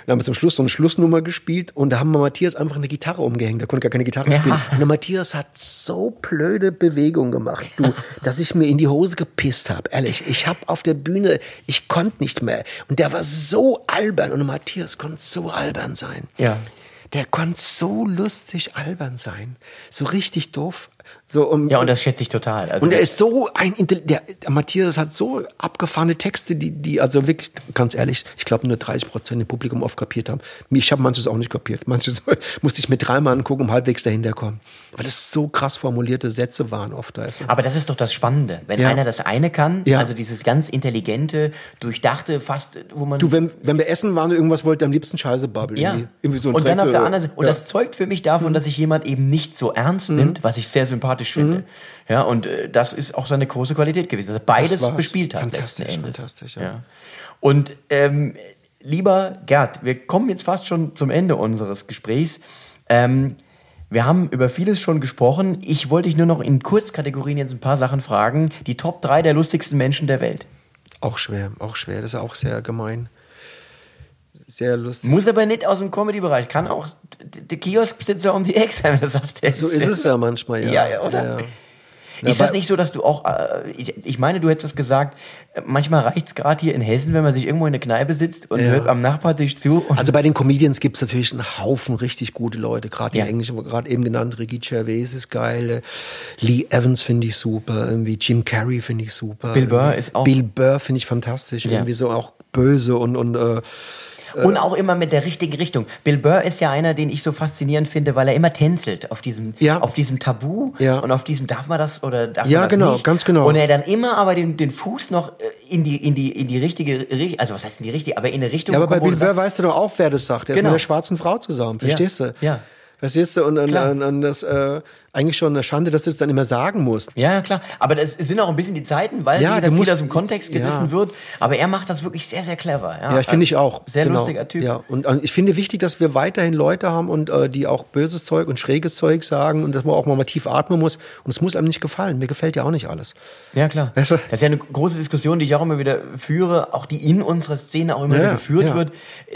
Dann haben wir zum Schluss so eine Schlussnummer gespielt und da haben wir Matthias einfach eine Gitarre umgehängt. Der konnte gar keine Gitarre Ja. spielen. Und der Matthias hat so blöde Bewegungen gemacht, du, dass ich mir in die Hose gepisst habe. Ehrlich, ich habe auf der Bühne, ich konnte nicht mehr. Und der war so albern und Matthias konnte so albern sein. Ja. Der konnte so lustig albern sein. So richtig doof. So, um, Ja, und das schätze ich total. Also und er ist so ein, der, der Matthias hat so abgefahrene Texte, die, die also wirklich, ganz ehrlich, ich glaube nur 30 Prozent im Publikum oft kapiert haben. Ich habe manches auch nicht kapiert. Manches musste ich mir dreimal angucken, um halbwegs dahinter kommen. Weil das so krass formulierte Sätze waren oft. Weißt du? Aber das ist doch das Spannende. Wenn Ja. einer das eine kann, Ja. also dieses ganz intelligente, durchdachte, fast, wo man. Du, wenn, wenn wir essen waren, irgendwas wollte am liebsten Scheiße babbeln. ja. Irgendwie, irgendwie so ein und dann Dreck, auf der äh, anderen Seite, und das zeugt für mich davon, dass sich jemand eben nicht so ernst nimmt, was ich sehr sympathisch finde. Ja, und äh, das ist auch seine große Qualität gewesen, dass er beides war's. bespielt hat. Fantastisch, fantastisch, ja. Und ähm, lieber Gerd, wir kommen jetzt fast schon zum Ende unseres Gesprächs. Ähm, wir haben über vieles schon gesprochen. Ich wollte dich nur noch in Kurzkategorien jetzt ein paar Sachen fragen. Die Top 3 der lustigsten Menschen der Welt. Auch schwer, auch schwer. Das ist auch sehr gemein. Sehr lustig. Muss aber nicht aus dem Comedy-Bereich. Kann auch der Kioskbesitzer um die Ecke sein, wenn du sagst, So ist es ja manchmal, ja. Ja, ja, oder? Ja, ist das nicht so, dass du auch, äh, ich, ich meine, du hättest das gesagt, manchmal reicht es gerade hier in Hessen, wenn man sich irgendwo in eine Kneipe sitzt und Ja. hört am Nachbartisch zu. Und Also bei den Comedians gibt es natürlich einen Haufen richtig gute Leute, gerade Ja. im Englischen, gerade eben genannt, Ricky Gervais ist geil, äh, Lee Evans finde ich super, irgendwie Jim Carrey finde ich super. Bill Burr ist auch- Bill Burr finde ich fantastisch, Ja. irgendwie so auch böse und, und äh, Und auch immer mit der richtigen Richtung. Bill Burr ist ja einer, den ich so faszinierend finde, weil er immer tänzelt auf diesem, Ja. auf diesem Tabu Ja. und auf diesem darf man das oder darf Ja, man das genau, nicht. ganz genau. Und er dann immer aber den, den Fuß noch äh, in die, in die, in die richtige, Ri- also was heißt in die richtige, aber in eine Richtung. ja, aber bei Bill Burr weißt du doch auch, wer das sagt. Er ist Genau. mit der schwarzen Frau zusammen, verstehst Ja, du? ja. Verstehst du? Und, und, und, und das äh, eigentlich schon eine Schande, dass du es dann immer sagen musst. Ja, klar. Aber das sind auch ein bisschen die Zeiten, weil Ja, wie gesagt, viel aus dem Kontext gerissen ja. wird. Aber er macht das wirklich sehr, sehr clever. Ja, Ja, finde ich auch. Sehr Genau. lustiger Typ. Ja, und äh, ich finde wichtig, dass wir weiterhin Leute haben und äh, die auch böses Zeug und schräges Zeug sagen und dass man auch mal tief atmen muss. Und es muss einem nicht gefallen. Mir gefällt ja auch nicht alles. Ja, klar. Weißt du? Das ist ja eine große Diskussion, die ich auch immer wieder führe, auch die in unserer Szene auch immer wieder geführt wird.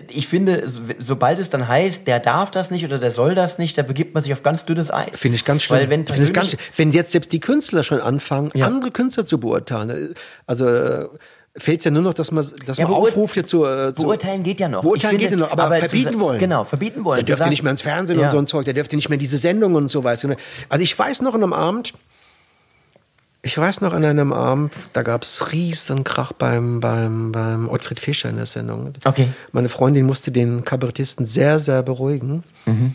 Ich finde, so- sobald es dann heißt, der darf das nicht oder der soll das nicht, da begibt man sich auf ganz dünnes Eis. Finde ich ganz schlimm. Weil wenn Finde ich ganz, wenn jetzt selbst die Künstler schon anfangen, Ja. andere Künstler zu beurteilen, also äh, fehlt es ja nur noch, dass man, dass Ja, man aufruft hier zu, äh, zu Beurteilen geht ja noch. Beurteilen Ich geht ja noch, aber, zu verbieten wollen. Genau, verbieten wollen. Der dürfte sagen- nicht mehr ins Fernsehen Ja. und so ein Zeug, der dürfte nicht mehr diese Sendungen und so weiter. Also ich weiß noch an einem Abend, ich weiß noch an einem Abend, da gab es riesen Krach beim, beim, beim Ottfried Fischer in der Sendung. Okay. Meine Freundin musste den Kabarettisten sehr, sehr beruhigen. Mhm.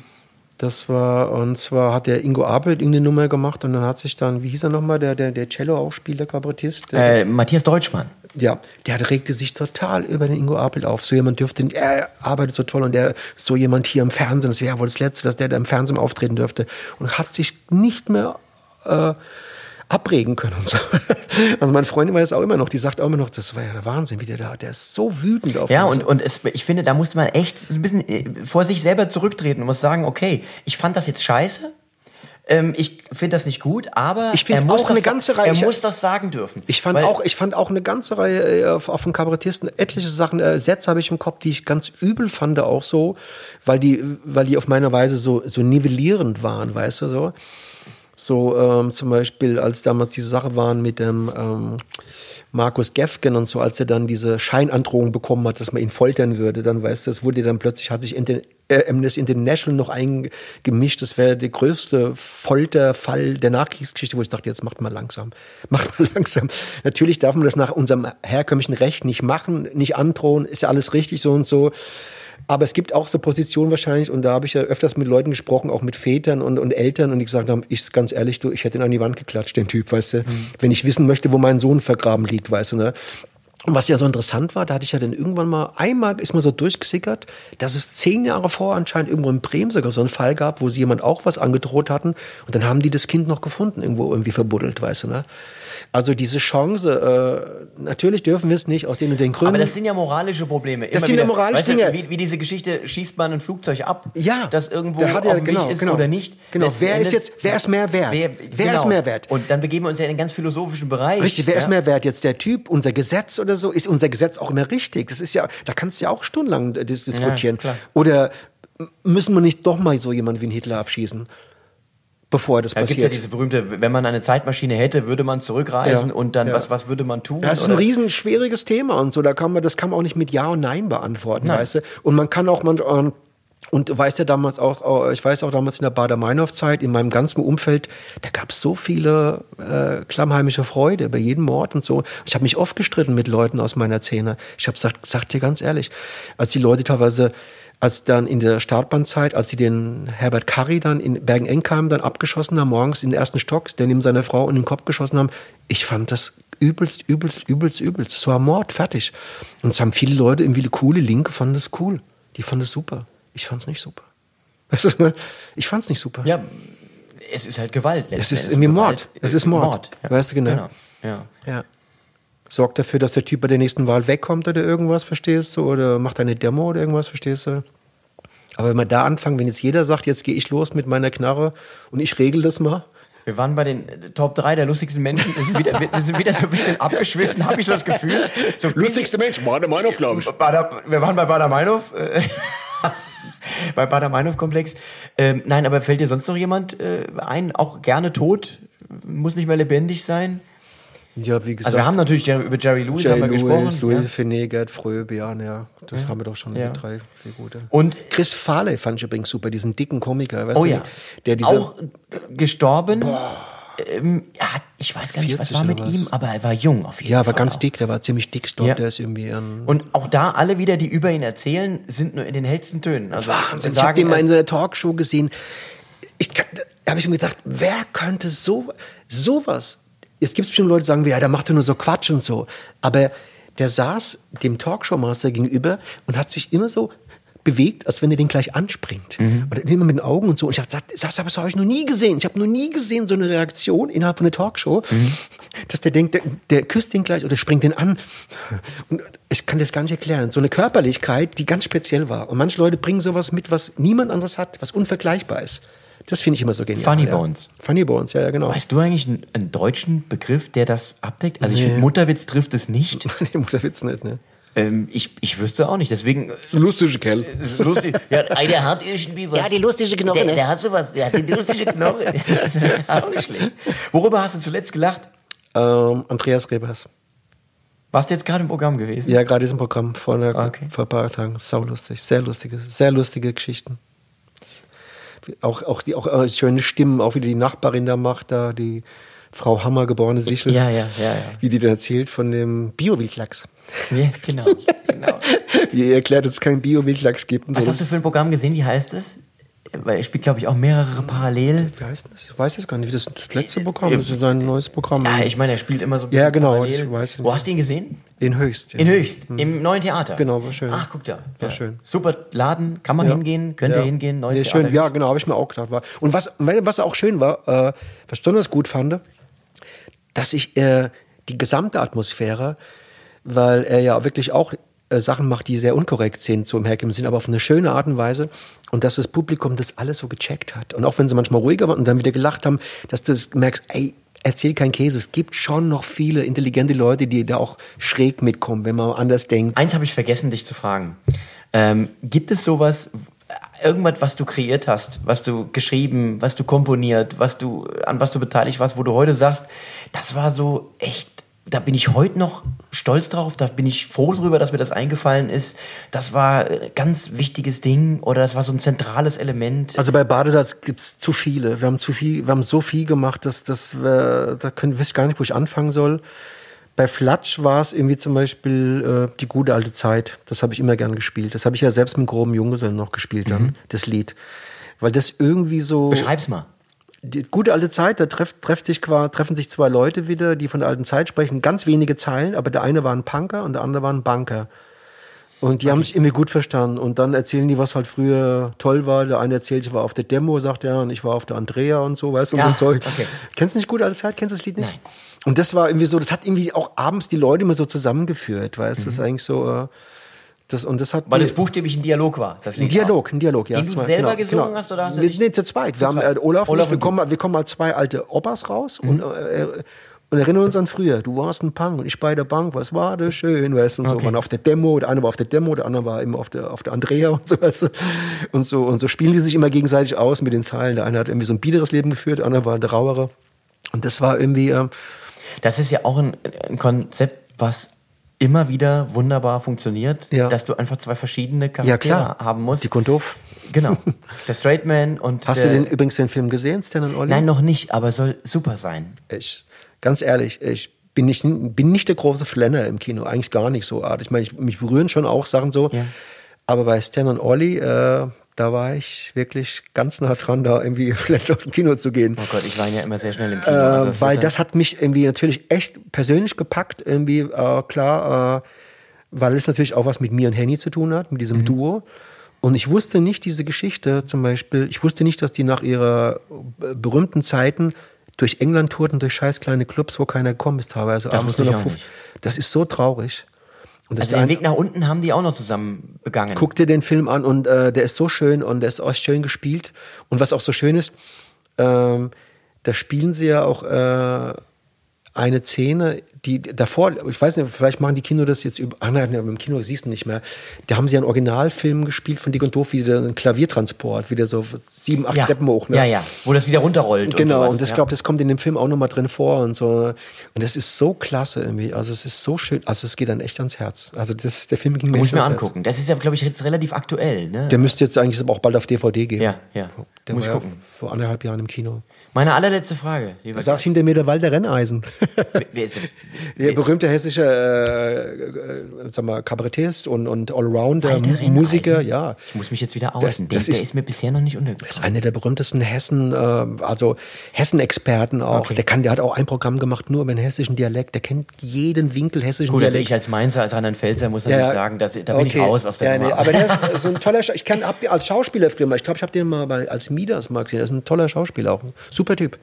Das war, und zwar hat der Ingo Abel irgendeine Nummer gemacht und dann hat sich dann, wie hieß er nochmal, der, der, der Cello auch spielt, der Kabarettist? Der, Äh, Matthias Deutschmann. ja, der regte sich total über den Ingo Apel auf. So jemand dürfte, er arbeitet so toll und der, so jemand hier im Fernsehen, das wäre wohl das Letzte, dass der da im Fernsehen auftreten dürfte. Und hat sich nicht mehr äh, abregen können und so. Also meine Freundin weiß auch immer noch, die sagt auch immer noch, das war ja der Wahnsinn, wie der da, der ist so wütend auf Ja, und, und es, ich finde, da muss man echt ein bisschen äh, vor sich selber zurücktreten und muss sagen, okay, ich fand das jetzt scheiße. Ähm, ich finde das nicht gut, aber Ich er muss auch eine das, ganze Reihe- Er muss das sagen dürfen. Ich fand, auch, ich fand auch eine ganze Reihe äh, auf, auf den Kabarettisten, etliche Sachen, äh, Sätze habe ich im Kopf, die ich ganz übel fand, auch so, weil die, weil die auf meine Weise so, so nivellierend waren, weißt du, so. So ähm, zum Beispiel, als damals diese Sache waren mit dem ähm, Markus Gefgen und so, als er dann diese Scheinandrohung bekommen hat, dass man ihn foltern würde, dann weißt du, das wurde dann plötzlich, hat sich in den, äh, Amnesty International noch eingemischt, das wäre der größte Folterfall der Nachkriegsgeschichte, wo ich dachte, jetzt macht mal langsam, macht mal langsam. Natürlich darf man das nach unserem herkömmlichen Recht nicht machen, nicht androhen, ist ja alles richtig so und so. Aber es gibt auch so Positionen wahrscheinlich, und da habe ich ja öfters mit Leuten gesprochen, auch mit Vätern und, und Eltern, und die gesagt haben, ich ganz ehrlich, du, ich hätte ihn an die Wand geklatscht, den Typ, weißt du, wenn ich wissen möchte, wo mein Sohn vergraben liegt, weißt du, ne? Und was ja so interessant war, da hatte ich ja dann irgendwann mal, einmal ist mal so durchgesickert, dass es zehn Jahre vor anscheinend irgendwo in Bremen sogar so einen Fall gab, wo sie jemand auch was angedroht hatten und dann haben die das Kind noch gefunden, irgendwo irgendwie verbuddelt, weißt du, ne? Also diese Chance, äh, natürlich dürfen wir es nicht aus den und den Gründen. aber das sind ja moralische Probleme. Das Immer sind ja moralische weißt Dinge. Wie, wie diese Geschichte, schießt man ein Flugzeug ab, Ja, das irgendwo da hat er- genau, ist genau. oder nicht. Genau, Letzten wer ist jetzt- wer ist mehr wert? Wer, Wer ist mehr wert? Und dann begeben wir uns ja in einen ganz philosophischen Bereich. Richtig, wer ja? ist mehr wert jetzt? Der Typ, unser Gesetz oder so? Ist unser Gesetz auch immer richtig? Das ist ja, da kannst du ja auch stundenlang äh, dis diskutieren. klar. oder müssen wir nicht doch mal so jemanden wie einen Hitler abschießen, bevor das Da gibt es ja passiert? diese berühmte, wenn man eine Zeitmaschine hätte, würde man zurückreisen Ja, und dann, ja. was, was würde man tun? das ist ein Oder- riesen schwieriges Thema und so. Da kann man, das kann man auch nicht mit Ja und Nein beantworten, Nein. weißt du? Und man kann auch man ähm, und du weißt ja damals auch, äh, ich weiß auch damals in der Bader-Meinhof-Zeit, in meinem ganzen Umfeld, da gab es so viele äh, klammheimische Freude bei jedem Mord und so. Ich habe mich oft gestritten mit Leuten aus meiner Szene. Ich habe gesagt, sag dir ganz ehrlich, als die Leute teilweise als dann in der Startbahnzeit, als sie den Herbert Curry dann in Bergen-Enkheim dann abgeschossen haben, morgens in den ersten Stock, der neben seiner Frau in den Kopf geschossen haben, ich fand das übelst, übelst, übelst, übelst. Es war Mord, fertig. Und es haben viele Leute, irgendwie coole Linke, fanden das cool. Die fanden es super. Ich fand es nicht super. Weißt du, ich fand es nicht super. Ja, es ist halt Gewalt. Es ist irgendwie Mord. Es ist Mord. ja. Weißt du genau. Ja. Ja. Sorgt dafür, dass der Typ bei der nächsten Wahl wegkommt oder irgendwas, verstehst du? Oder macht eine Demo oder irgendwas, verstehst du? Aber wenn wir da anfangen, wenn jetzt jeder sagt, jetzt gehe ich los mit meiner Knarre und ich regel das mal. Wir waren bei den äh, Top 3 der lustigsten Menschen. Wir sind wieder, wir sind wieder so ein bisschen abgeschwiffen, habe ich so das Gefühl. So Mensch, Bader-Meinhof, glaube Bader, wir waren bei Bader-Meinhof. Äh, bei Bader-Meinhof-Komplex. Ähm, nein, aber fällt dir sonst noch jemand äh, ein? Auch gerne tot? Muss nicht mehr lebendig sein? Ja, wie gesagt. Also wir haben natürlich Jerry, über Jerry Lewis haben Jay wir Lewis, gesprochen. Louis ja. Finet, Gerd Fröbe, ja, ja, das haben wir doch schon, Ja. die drei, vier gute. Und Chris Farley fand ich übrigens super, diesen dicken Komiker, weißt oh ja, der diese, auch gestorben. Ähm, ja, ich weiß gar nicht, was 40 war mit was? ihm, aber er war jung auf jeden ja, Fall. war ganz auch. dick, der war ziemlich dick, ich glaube, Ja. der ist irgendwie ein Und auch da alle wieder, die über ihn erzählen, sind nur in den hellsten Tönen. Also Wahnsinn. Ich sagen, habe den mal äh, in der Talkshow gesehen. Ich da habe ich mir gedacht, wer könnte so sowas? Es gibt bestimmt Leute, die sagen, ja, der macht ja nur so Quatsch und so. Aber der saß dem Talkshow-Master gegenüber und hat sich immer so bewegt, als wenn er den gleich anspringt. Mhm. Und immer mit den Augen und so. Und ich habe gesagt, das, das habe ich noch nie gesehen. Ich habe noch nie gesehen, so eine Reaktion innerhalb von einer Talkshow, Mhm. dass der denkt, der, der küsst den gleich oder springt den an. Und ich kann das gar nicht erklären. So eine Körperlichkeit, die ganz speziell war. Und manche Leute bringen sowas mit, was niemand anderes hat, was unvergleichbar ist. Das finde ich immer so genial. Funny ja. Bones. Funny Bones, ja, ja, genau. Weißt du eigentlich einen, einen deutschen Begriff, der das abdeckt? Also ich finde, Mutterwitz trifft es nicht. nee, Mutterwitz nicht, ne? ähm, ich, ich wüsste auch nicht. Deswegen Lustige Kerl. ist lustig. Ja, ey, der hat irgendwie was. Ja, die lustige Knoche, Der, ne? der hat sowas. Der hat die lustige Knoche. auch nicht schlecht. Worüber hast du zuletzt gelacht? Ähm, Andreas Rebers. Warst du jetzt gerade im Programm gewesen? Ja, gerade diesem Programm vor, einer, Okay. vor ein paar Tagen. Sau lustig. Sehr lustige, sehr lustige Geschichten. Auch, auch, die, auch äh, schöne Stimmen, auch wie die Nachbarin da macht, da die Frau Hammer, geborene Sichel. Ja, ja, ja, ja. Wie die dann erzählt von dem Bio-Wildlachs. Ja, genau. genau. Wie ihr erklärt, dass es keinen Bio-Wildlachs gibt. Und Was so. hast du für ein Programm gesehen? Wie heißt es? Weil er spielt, glaube ich, auch mehrere parallel. Wie heißt das? Ich weiß jetzt gar nicht, wie das, das letzte Programm ist. Das ist ein neues Programm. Ja, ich meine, er spielt immer so ein Ja, bisschen genau, parallel. ich weiß. Wo hast du ihn gesehen? In Höchst. Ja. In Höchst, im neuen Theater. Genau, war schön. Ach, guck da. War schön. Super Laden, kann man Ja. hingehen, könnt ja. ihr hingehen, neues nee, Theater. schön. Ja, genau, habe ich mir auch gedacht. War. Und was, was auch schön war, äh, was ich besonders gut fand, dass ich äh, die gesamte Atmosphäre, weil er ja wirklich auch äh, Sachen macht, die sehr unkorrekt sind, so im herkömmlichen Sinn, aber auf eine schöne Art und Weise. Und dass das Publikum das alles so gecheckt hat. Und auch wenn sie manchmal ruhiger waren und dann wieder gelacht haben, dass du das merkst, ey, erzähl kein Käse. Es gibt schon noch viele intelligente Leute, die da auch schräg mitkommen, wenn man anders denkt. Eins habe ich vergessen, dich zu fragen. Ähm, gibt es sowas, irgendwas, was du kreiert hast, was du geschrieben, was du komponiert, was du, an was du beteiligt warst, wo du heute sagst, das war so echt, da bin ich heute noch stolz drauf, da bin ich froh drüber, dass mir das eingefallen ist. Das war ein ganz wichtiges Ding oder das war so ein zentrales Element. Also bei Badesalz gibt's zu viele. Wir haben zu viel, wir haben so viel gemacht, dass das, äh, da können, weiß ich gar nicht, wo ich anfangen soll. Bei Flatsch war es irgendwie zum Beispiel äh, die gute alte Zeit. Das habe ich immer gern gespielt. Das habe ich ja selbst mit groben Junggesellen noch gespielt dann, das Lied. Weil das irgendwie so. Beschreib's mal. Die gute alte Zeit, da treff, trefft sich, qua- treffen sich zwei Leute wieder, die von der alten Zeit sprechen. Ganz wenige Zeilen, aber der eine war ein Punker und der andere war ein Banker. Und die haben sich irgendwie gut verstanden. Und dann erzählen die, was halt früher toll war. Der eine erzählt, ich war auf der Demo, sagt er, und ich war auf der Andrea und so, weißt du, und Ja, so ein Zeug. okay. Kennst du nicht gut alte Zeit? Kennst du das Lied nicht? Nein. Und das war irgendwie so, das hat irgendwie auch abends die Leute immer so zusammengeführt, weißt du, das ist eigentlich so, äh, das, und das hat. Weil es buchstäblich ein Dialog war. Das ein Dialog, ein Dialog, ja. Den du selber gesungen hast, oder hast du nee, dich- nee, zu zweit. Wir haben zweit. äh, Olaf, und Olaf wir kommen, mal- wir kommen als zwei alte Opas raus und, Mhm. äh, und erinnern uns an früher. Du warst ein Punk und ich bei der Bank, was war das schön, weißt du, und so. Okay. Waren auf der Demo, der eine war auf der Demo, der andere war immer auf der, auf der Andrea und so, weißt du. Und so, und so spielen die sich immer gegenseitig aus mit den Zeilen. Der eine hat irgendwie so ein biederes Leben geführt, der andere war der rauere. Und das war irgendwie, ähm, Das ist ja auch ein, ein Konzept, was immer wieder wunderbar funktioniert, Ja. dass du einfach zwei verschiedene ja Charaktere klar, haben musst. Dick und doof. Genau. Der Straight Man und Hast du den übrigens den Film gesehen, Stan und Ollie? Nein, noch nicht, aber soll super sein. ich, ganz ehrlich, ich bin nicht, bin nicht der große Flenner im Kino, eigentlich gar nicht so Art. Ich meine, ich, mich berühren schon auch Sachen so. Ja. Aber bei Stan und Ollie, äh, da war ich wirklich ganz nah dran, da irgendwie vielleicht aus dem Kino zu gehen. Oh Gott, ich war ja immer sehr schnell im Kino. also Äh, weil das hat mich irgendwie natürlich echt persönlich gepackt, irgendwie äh, klar, äh, weil es natürlich auch was mit mir und Henny zu tun hat, mit diesem Mhm. Duo. Und ich wusste nicht diese Geschichte zum Beispiel, ich wusste nicht, dass die nach ihrer äh, berühmten Zeiten durch England tourten, durch scheiß kleine Clubs, wo keiner gekommen ist teilweise. Das abends wusste ich auch nicht. Das ist so traurig. Und Also den ein- Weg nach unten haben die auch noch zusammen begangen. Guck dir den Film an und äh, der ist so schön und der ist auch schön gespielt. Und was auch so schön ist, ähm, da spielen sie ja auch äh, eine Szene, die davor, ich weiß nicht, vielleicht machen die Kino das jetzt über, ah nein, im Kino siehst du nicht mehr. Da haben sie einen Originalfilm gespielt von Dick und Doof, wie der einen Klaviertransport, wie der so sieben, acht ja. Treppen hoch. Ne? ja, ja, wo das wieder runterrollt. Genau, und, und das ja. glaube das kommt in dem Film auch nochmal drin vor und so. Und das ist so klasse irgendwie. Also es ist so schön. Also es geht dann echt ans Herz. Also das, der Film ging mir Muss ich mir ans Herz. angucken. Das ist ja, glaube ich, jetzt relativ aktuell. Ne? Der müsste jetzt eigentlich auch bald auf DVD gehen. ja, ja. Der Muss ich gucken. vor anderthalb Jahren im Kino. Meine allerletzte Frage. Da saß hinter mir der Walter Renneisen. Wer- ist der? Der berühmte hessische äh, äh, sag mal, Kabarettist und, und Allrounder, Musiker, ja. Ich muss mich jetzt wieder outen. Der, das der ist- ist mir bisher noch nicht ist untergekommen. einer der berühmtesten Hessen, äh, also Hessen-Experten auch. Der kann, der hat auch ein Programm gemacht nur über den hessischen Dialekt. Der kennt jeden Winkel hessischen Gut, also ich als Mainzer, als Rheinland-Pfälzer muss natürlich sagen, dass, da bin ich okay. raus aus der ja, Nummer. nee, Aber der ist so ein toller, Scha- ich kann als Schauspieler früher mal, ich glaube, ich habe den mal bei, als Midas mal gesehen. Er ist ein toller Schauspieler auch. Ein super Typ.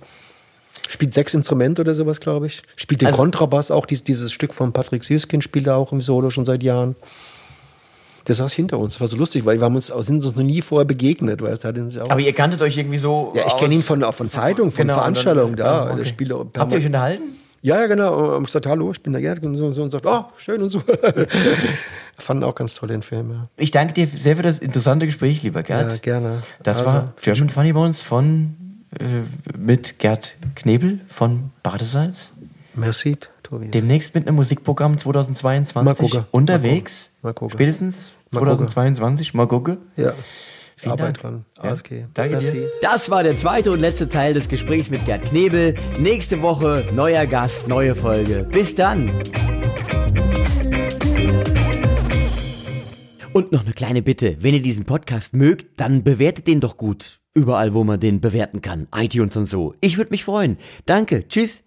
Spielt sechs Instrumente oder sowas, glaube ich. Spielt den Also- Kontrabass auch, dieses, dieses Stück von Patrick Süskind spielt er auch im Solo schon seit Jahren. Der saß hinter uns. Das war so lustig, weil wir haben uns, sind uns noch nie vorher begegnet, weißt hat ihn sich auch- aber ihr kanntet euch irgendwie so. ja, ich kenne ihn von, von Zeitung, von Genau, Veranstaltungen da. Ah, okay. Spielt Habt ihr euch unterhalten? ja, ja, genau. Und ich sagte, hallo, ich bin der Gerd und so und so und sagt, oh, schön und so. Fanden auch ganz toll den Film, ja. Ich danke dir sehr für das interessante Gespräch, lieber Gerd. Ja, gerne. Das Also, war German Funny Bones von mit Gerd Knebel von Badesalz. Merci, Tobi. Demnächst mit einem Musikprogramm 2022 Mal unterwegs. Mal gucken. Spätestens Mal gucken. 2022. Mal gucken. ja. Vielen Arbeit Dank. dran. Ja. Alles okay. Danke Merci. dir. Das war der zweite und letzte Teil des Gesprächs mit Gerd Knebel. Nächste Woche neuer Gast, neue Folge. Bis dann. Und noch eine kleine Bitte. Wenn ihr diesen Podcast mögt, dann bewertet den doch gut. Überall, wo man den bewerten kann. iTunes und so. Ich würde mich freuen. Danke. Tschüss.